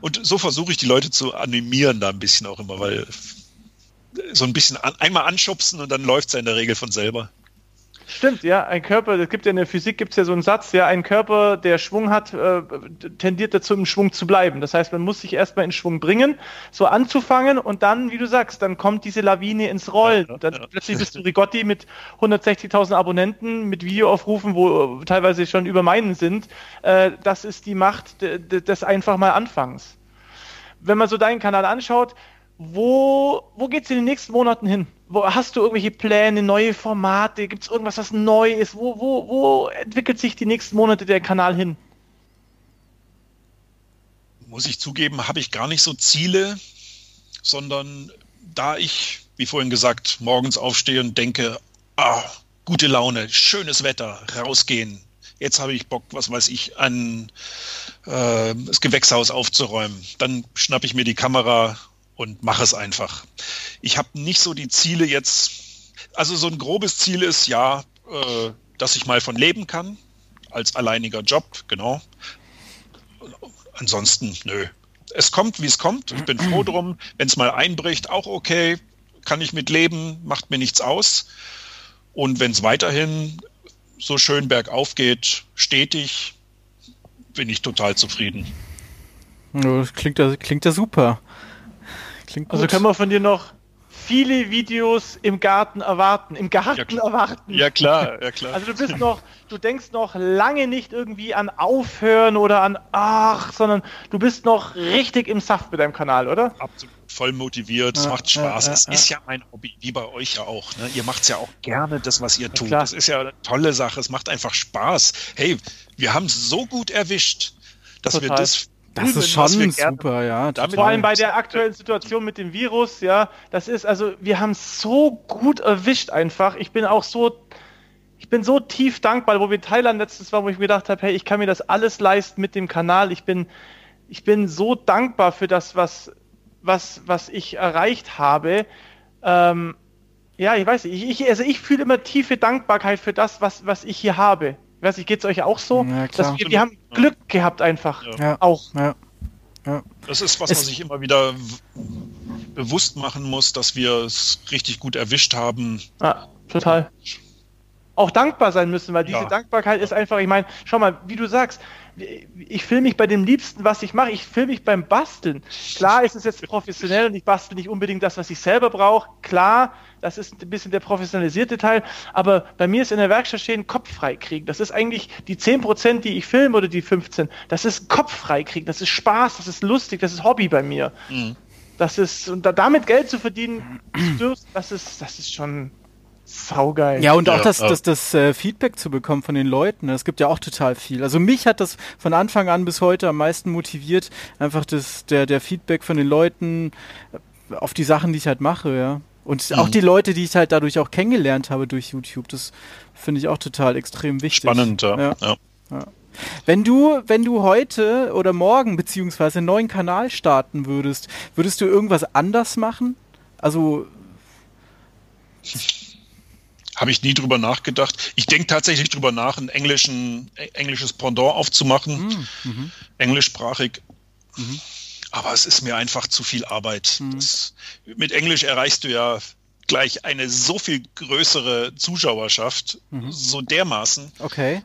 Und so versuche ich die Leute zu animieren da ein bisschen auch immer, weil so ein bisschen an, einmal anschubsen und dann läuft es ja in der Regel von selber. Stimmt, ja, ein Körper, es gibt ja in der Physik gibt es ja so einen Satz, ja, ein Körper, der Schwung hat, äh, tendiert dazu, im Schwung zu bleiben. Das heißt, man muss sich erstmal in Schwung bringen, so anzufangen und dann, wie du sagst, dann kommt diese Lawine ins Rollen. Ja, dann ja. plötzlich bist du Rigotti mit 160.000 Abonnenten, mit Videoaufrufen, wo teilweise schon über meinen sind. Äh, das ist die Macht des einfach mal Anfangs. Wenn man so deinen Kanal anschaut, wo, wo geht es in den nächsten Monaten hin? Hast du irgendwelche Pläne, neue Formate? Gibt es irgendwas, was neu ist? Wo, wo, wo entwickelt sich die nächsten Monate der Kanal hin? Muss ich zugeben, habe ich gar nicht so Ziele, sondern da ich, wie vorhin gesagt, morgens aufstehe und denke, ah, gute Laune, schönes Wetter, rausgehen. Jetzt habe ich Bock, was weiß ich, an äh, das Gewächshaus aufzuräumen. Dann schnappe ich mir die Kamera und mache es einfach. Ich habe nicht so die Ziele jetzt, also so ein grobes Ziel ist ja, äh, dass ich mal von leben kann, als alleiniger Job, genau. Ansonsten, nö. Es kommt, wie es kommt. Ich bin froh drum. Wenn es mal einbricht, auch okay. Kann ich mit leben, macht mir nichts aus. Und wenn es weiterhin so schön bergauf geht, stetig, bin ich total zufrieden. Das klingt ja, klingt ja super. Klingt also können wir von dir noch viele Videos im Garten erwarten, im Garten ja, erwarten. Ja klar, ja klar. Also du bist noch, du denkst noch lange nicht irgendwie an Aufhören oder an ach, sondern du bist noch richtig im Saft mit deinem Kanal, oder? Absolut, voll motiviert, es ja, macht Spaß. Ja, es ist ja mein Hobby, wie bei euch ja auch. Ne? Ihr macht es ja auch gerne, das, was ihr tut. Das ist ja eine tolle Sache, es macht einfach Spaß. Hey, wir haben es so gut erwischt, dass Total. wir das das ist schon super, ja. Vor allem bei der aktuellen Situation mit dem Virus, ja. Das ist, also, wir haben so gut erwischt einfach. Ich bin auch so, ich bin so tief dankbar, wo wir in Thailand letztes war, wo ich mir gedacht habe, hey, ich kann mir das alles leisten mit dem Kanal. Ich bin, ich bin so dankbar für das, was, was, was ich erreicht habe. Ähm, ja, ich weiß nicht, ich, also ich fühle immer tiefe Dankbarkeit für das, was, was ich hier habe. Ich weiß nicht, geht es euch auch so? Ja, dass wir, wir haben Glück gehabt einfach. Ja. Auch. Ja. Ja. Das ist, was es man sich immer wieder bewusst machen muss, dass wir es richtig gut erwischt haben. Ja, total. Auch dankbar sein müssen, weil diese ja. Dankbarkeit ist einfach, ich meine, schau mal, wie du sagst, ich filme mich bei dem Liebsten, was ich mache. Ich filme mich beim Basteln. Klar ist es jetzt professionell und ich bastel nicht unbedingt das, was ich selber brauche. Klar, das ist ein bisschen der professionalisierte Teil. Aber bei mir ist in der Werkstatt stehen Kopf frei kriegen. Das ist eigentlich die 10%, die ich filme oder die 15. Das ist Kopf frei kriegen. Das ist Spaß, das ist lustig, das ist Hobby bei mir. Mhm. Das ist, und damit Geld zu verdienen, das ist, das ist schon saugeil. Ja, und auch ja, das, das, das äh, Feedback zu bekommen von den Leuten, es gibt ja auch total viel. Also mich hat das von Anfang an bis heute am meisten motiviert, einfach das, der, der Feedback von den Leuten äh, auf die Sachen, die ich halt mache, ja. Und mhm. auch die Leute, die ich halt dadurch auch kennengelernt habe durch YouTube, das finde ich auch total extrem wichtig. Spannend, ja. ja. ja. ja. Wenn du, wenn du heute oder morgen beziehungsweise einen neuen Kanal starten würdest, würdest du irgendwas anders machen? Also [laughs] habe ich nie drüber nachgedacht. Ich denke tatsächlich drüber nach, ein englischen, englisches Pendant aufzumachen, hm, mhm. englischsprachig. Mhm. Aber es ist mir einfach zu viel Arbeit. Mhm. Das, mit Englisch erreichst du ja gleich eine so viel größere Zuschauerschaft, mhm. so dermaßen. Okay.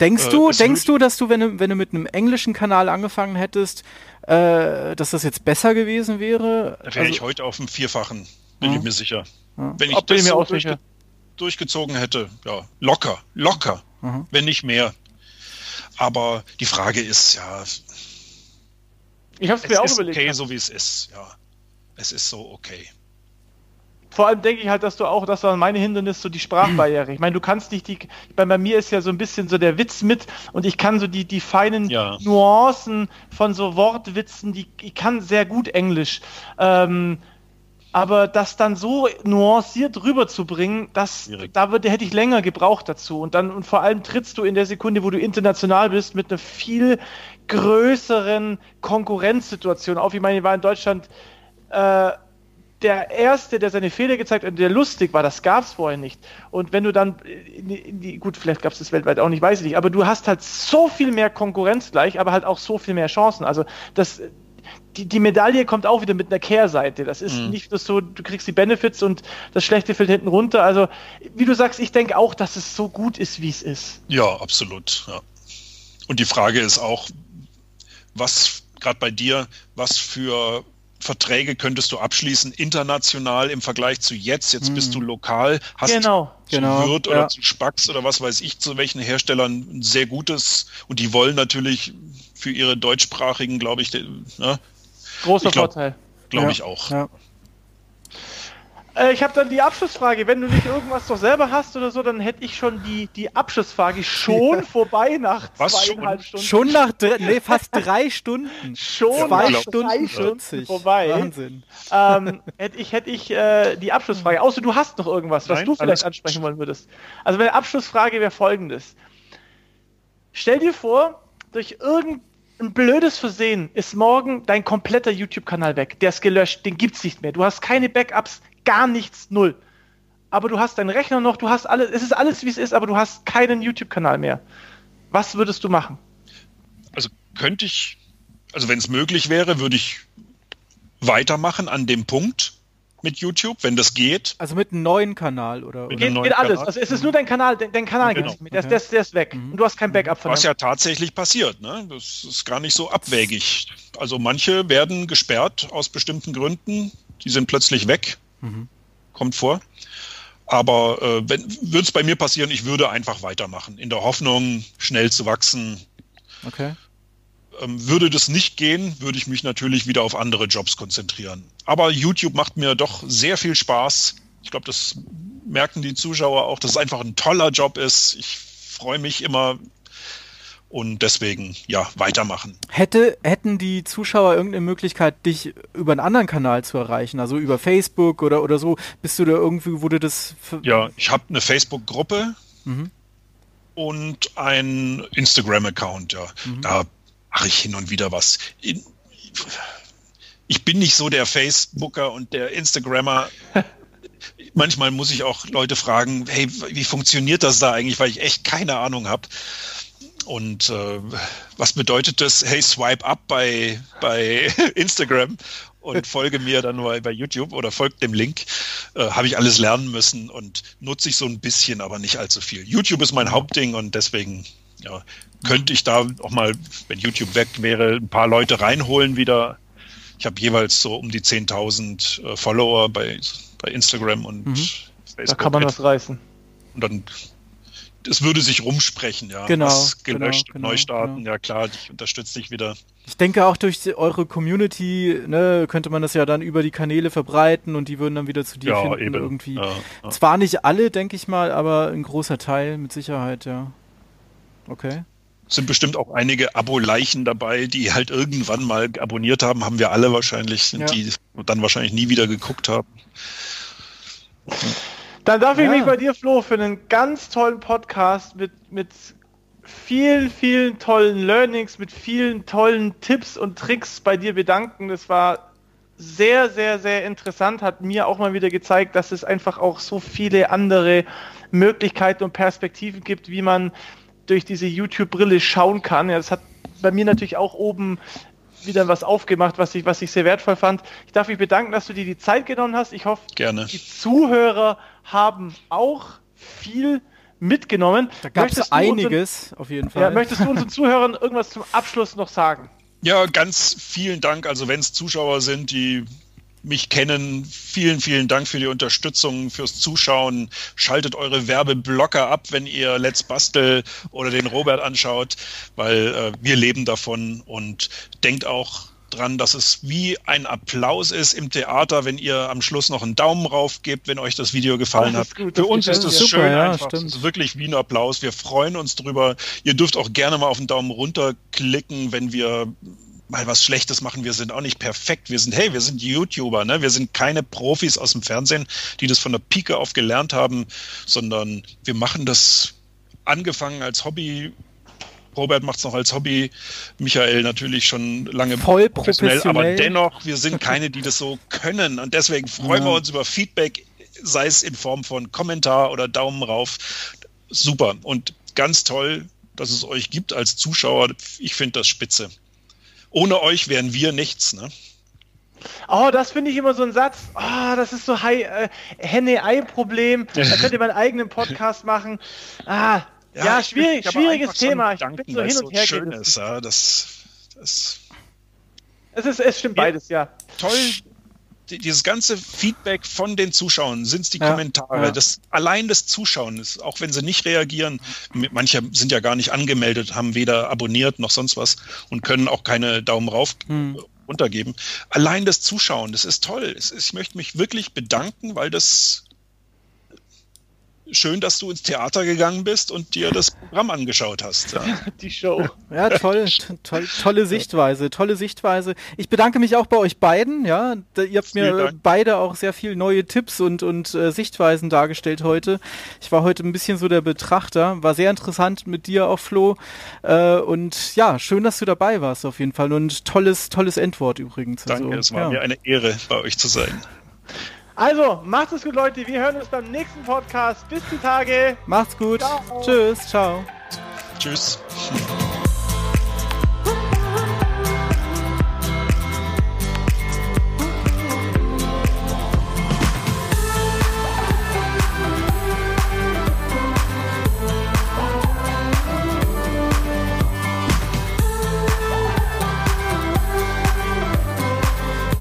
Denkst äh, du, denkst du, dass du, wenn du, wenn du mit einem englischen Kanal angefangen hättest, äh, dass das jetzt besser gewesen wäre? Da wäre also, ich heute auf dem Vierfachen, bin ich mir sicher. Wenn ich Ob das so durchge durchgezogen hätte, ja, locker, locker, mhm. wenn nicht mehr. Aber die Frage ist ja. Ich habe es mir auch überlegt. Okay, so wie es ist, ja. Es ist so okay. Vor allem denke ich halt, dass du auch, das war meine Hindernis, so die Sprachbarriere. Ich meine, du kannst nicht die, bei, bei mir ist ja so ein bisschen so der Witz mit und ich kann so die, die feinen ja. Nuancen von so Wortwitzen, die, ich kann sehr gut Englisch. Ähm, aber das dann so nuanciert rüberzubringen, das, da würde, hätte ich länger gebraucht dazu. Und dann, und vor allem trittst du in der Sekunde, wo du international bist, mit einer viel größeren Konkurrenzsituation auf. Ich meine, ich war in Deutschland äh, der Erste, der seine Fehler gezeigt hat und der lustig war, das gab es vorher nicht. Und wenn du dann in die, in die gut, vielleicht gab es das weltweit auch nicht, weiß ich nicht, aber du hast halt so viel mehr Konkurrenz gleich, aber halt auch so viel mehr Chancen. Also das, die, die Medaille kommt auch wieder mit einer Kehrseite. Das ist mhm. nicht nur so, du kriegst die Benefits und das Schlechte fällt hinten runter. Also, wie du sagst, ich denke auch, dass es so gut ist, wie es ist. Ja, absolut. Ja. Und die Frage ist auch, was gerade bei dir, was für Verträge könntest du abschließen, international im Vergleich zu jetzt. Jetzt hm. bist du lokal, hast genau, zu genau, Wirt oder ja. zu Spax oder was weiß ich, zu welchen Herstellern ein sehr gutes und die wollen natürlich für ihre deutschsprachigen, glaube ich, ne? Großer ich glaub, Vorteil. Glaube ja. ich auch. Ja. Äh, ich habe dann die Abschlussfrage. Wenn du nicht irgendwas doch selber hast oder so, dann hätte ich schon die, die Abschlussfrage schon vorbei nach Was, zweieinhalb schon? Stunden. Schon nach nee, fast drei Stunden. [laughs] schon zwei ja, Stunden 40. vorbei. Wahnsinn. Ähm, hätte ich hätte ich äh, die Abschlussfrage. Außer du hast noch irgendwas, was Nein, du vielleicht ansprechen wollen würdest. Also meine Abschlussfrage wäre folgendes. Stell dir vor, durch irgendein blödes Versehen ist morgen dein kompletter YouTube-Kanal weg. Der ist gelöscht, den gibt's nicht mehr. Du hast keine Backups, gar nichts, null. Aber du hast deinen Rechner noch, du hast alles, es ist alles wie es ist, aber du hast keinen YouTube-Kanal mehr. Was würdest du machen? Also könnte ich, also wenn es möglich wäre, würde ich weitermachen an dem Punkt mit YouTube, wenn das geht. Also mit einem neuen Kanal oder? Mit geht, geht alles. Also es ist nur dein Kanal, dein, dein Kanal genau. Der, okay. der, der, ist weg. Mhm. Und du hast kein Backup von Was ja tatsächlich passiert, ne? Das ist gar nicht so abwägig. Also manche werden gesperrt aus bestimmten Gründen, die sind plötzlich weg. Mhm. Kommt vor. Aber äh, würde es bei mir passieren, ich würde einfach weitermachen, in der Hoffnung, schnell zu wachsen. Okay. Ähm, würde das nicht gehen, würde ich mich natürlich wieder auf andere Jobs konzentrieren. Aber YouTube macht mir doch sehr viel Spaß. Ich glaube, das merken die Zuschauer auch, dass es einfach ein toller Job ist. Ich freue mich immer, und deswegen, ja, weitermachen. Hätte, hätten die Zuschauer irgendeine Möglichkeit, dich über einen anderen Kanal zu erreichen, also über Facebook oder, oder so? Bist du da irgendwie, wurde das. Ja, ich habe eine Facebook-Gruppe mhm. und ein Instagram-Account, ja. Mhm. Da mache ich hin und wieder was. Ich bin nicht so der Facebooker und der Instagrammer. [laughs] Manchmal muss ich auch Leute fragen, hey, wie funktioniert das da eigentlich, weil ich echt keine Ahnung habe. Und äh, was bedeutet das? Hey, swipe up bei, bei [laughs] Instagram und folge mir dann bei, bei YouTube oder folgt dem Link. Äh, Habe ich alles lernen müssen und nutze ich so ein bisschen, aber nicht allzu viel. YouTube ist mein Hauptding und deswegen ja, könnte ich da auch mal, wenn YouTube weg wäre, ein paar Leute reinholen wieder. Ich habe jeweils so um die 10.000 äh, Follower bei, bei Instagram und mhm. Facebook. Da kann man was reißen. Und dann es würde sich rumsprechen, ja. Genau. Was gelöscht, genau, genau, neu starten, genau. ja klar, ich unterstütze dich wieder. Ich denke auch durch eure Community ne, könnte man das ja dann über die Kanäle verbreiten und die würden dann wieder zu dir ja, finden eben. irgendwie. Ja, ja. Zwar nicht alle, denke ich mal, aber ein großer Teil mit Sicherheit, ja. Okay. Es sind bestimmt auch einige Abo-Leichen dabei, die halt irgendwann mal abonniert haben, haben wir alle wahrscheinlich, die dann wahrscheinlich nie wieder geguckt haben. Dann darf ja. ich mich bei dir, Flo, für einen ganz tollen Podcast mit, mit vielen, vielen tollen Learnings, mit vielen tollen Tipps und Tricks bei dir bedanken. Das war sehr, sehr, sehr interessant, hat mir auch mal wieder gezeigt, dass es einfach auch so viele andere Möglichkeiten und Perspektiven gibt, wie man durch diese YouTube-Brille schauen kann. Ja, das hat bei mir natürlich auch oben wieder was aufgemacht, was ich, was ich sehr wertvoll fand. Ich darf mich bedanken, dass du dir die Zeit genommen hast. Ich hoffe, Gerne. die Zuhörer haben auch viel mitgenommen. Da gab es einiges, unseren, auf jeden Fall. Ja, möchtest du unseren Zuhörern irgendwas zum Abschluss noch sagen? Ja, ganz vielen Dank. Also wenn es Zuschauer sind, die mich kennen. Vielen, vielen Dank für die Unterstützung, fürs Zuschauen. Schaltet eure Werbeblocker ab, wenn ihr Let's Bastel oder den Robert anschaut, weil äh, wir leben davon und denkt auch dran, dass es wie ein Applaus ist im Theater, wenn ihr am Schluss noch einen Daumen rauf gebt, wenn euch das Video gefallen das hat. Gut, Für uns ist es super, schön ja, einfach. Es ist wirklich wie ein Applaus. Wir freuen uns drüber. Ihr dürft auch gerne mal auf den Daumen runter klicken, wenn wir mal was Schlechtes machen. Wir sind auch nicht perfekt. Wir sind, hey, wir sind YouTuber, ne? Wir sind keine Profis aus dem Fernsehen, die das von der Pike auf gelernt haben, sondern wir machen das angefangen als Hobby Robert macht es noch als Hobby, Michael natürlich schon lange Voll professionell, professionell. aber dennoch, wir sind keine, die das so können und deswegen freuen ja. wir uns über Feedback, sei es in Form von Kommentar oder Daumen rauf. Super und ganz toll, dass es euch gibt als Zuschauer. Ich finde das spitze. Ohne euch wären wir nichts, ne? Oh, das finde ich immer so ein Satz. Oh, das ist so äh, Henne-Ei-Problem. Da [laughs] könnt ihr meinen eigenen Podcast machen. Ah, ja, ja schwierig, schwieriges Thema. Ich bin so hin und her schön ist, ja, das, das es, ist, es stimmt beides, ja. Toll, dieses ganze Feedback von den Zuschauern, sind es die ja, Kommentare, ja. das allein das Zuschauen ist, auch wenn sie nicht reagieren, manche sind ja gar nicht angemeldet, haben weder abonniert noch sonst was und können auch keine Daumen rauf hm. runtergeben. Allein das Zuschauen, das ist toll. ich möchte mich wirklich bedanken, weil das schön, dass du ins Theater gegangen bist und dir das Programm angeschaut hast. Ja. [laughs] Die Show. Ja, toll, toll, tolle Sichtweise, tolle Sichtweise. Ich bedanke mich auch bei euch beiden. Ja, ihr habt mir beide auch sehr viel neue Tipps und und äh, Sichtweisen dargestellt heute. Ich war heute ein bisschen so der Betrachter. War sehr interessant mit dir auch, Flo. Äh, und ja, schön, dass du dabei warst auf jeden Fall und tolles, tolles Endwort übrigens. Danke, also, es war ja. mir eine Ehre, bei euch zu sein. Also, macht es gut, Leute. Wir hören uns beim nächsten Podcast. Bis die Tage. Macht's gut. Ciao. Tschüss. Ciao. Tschüss.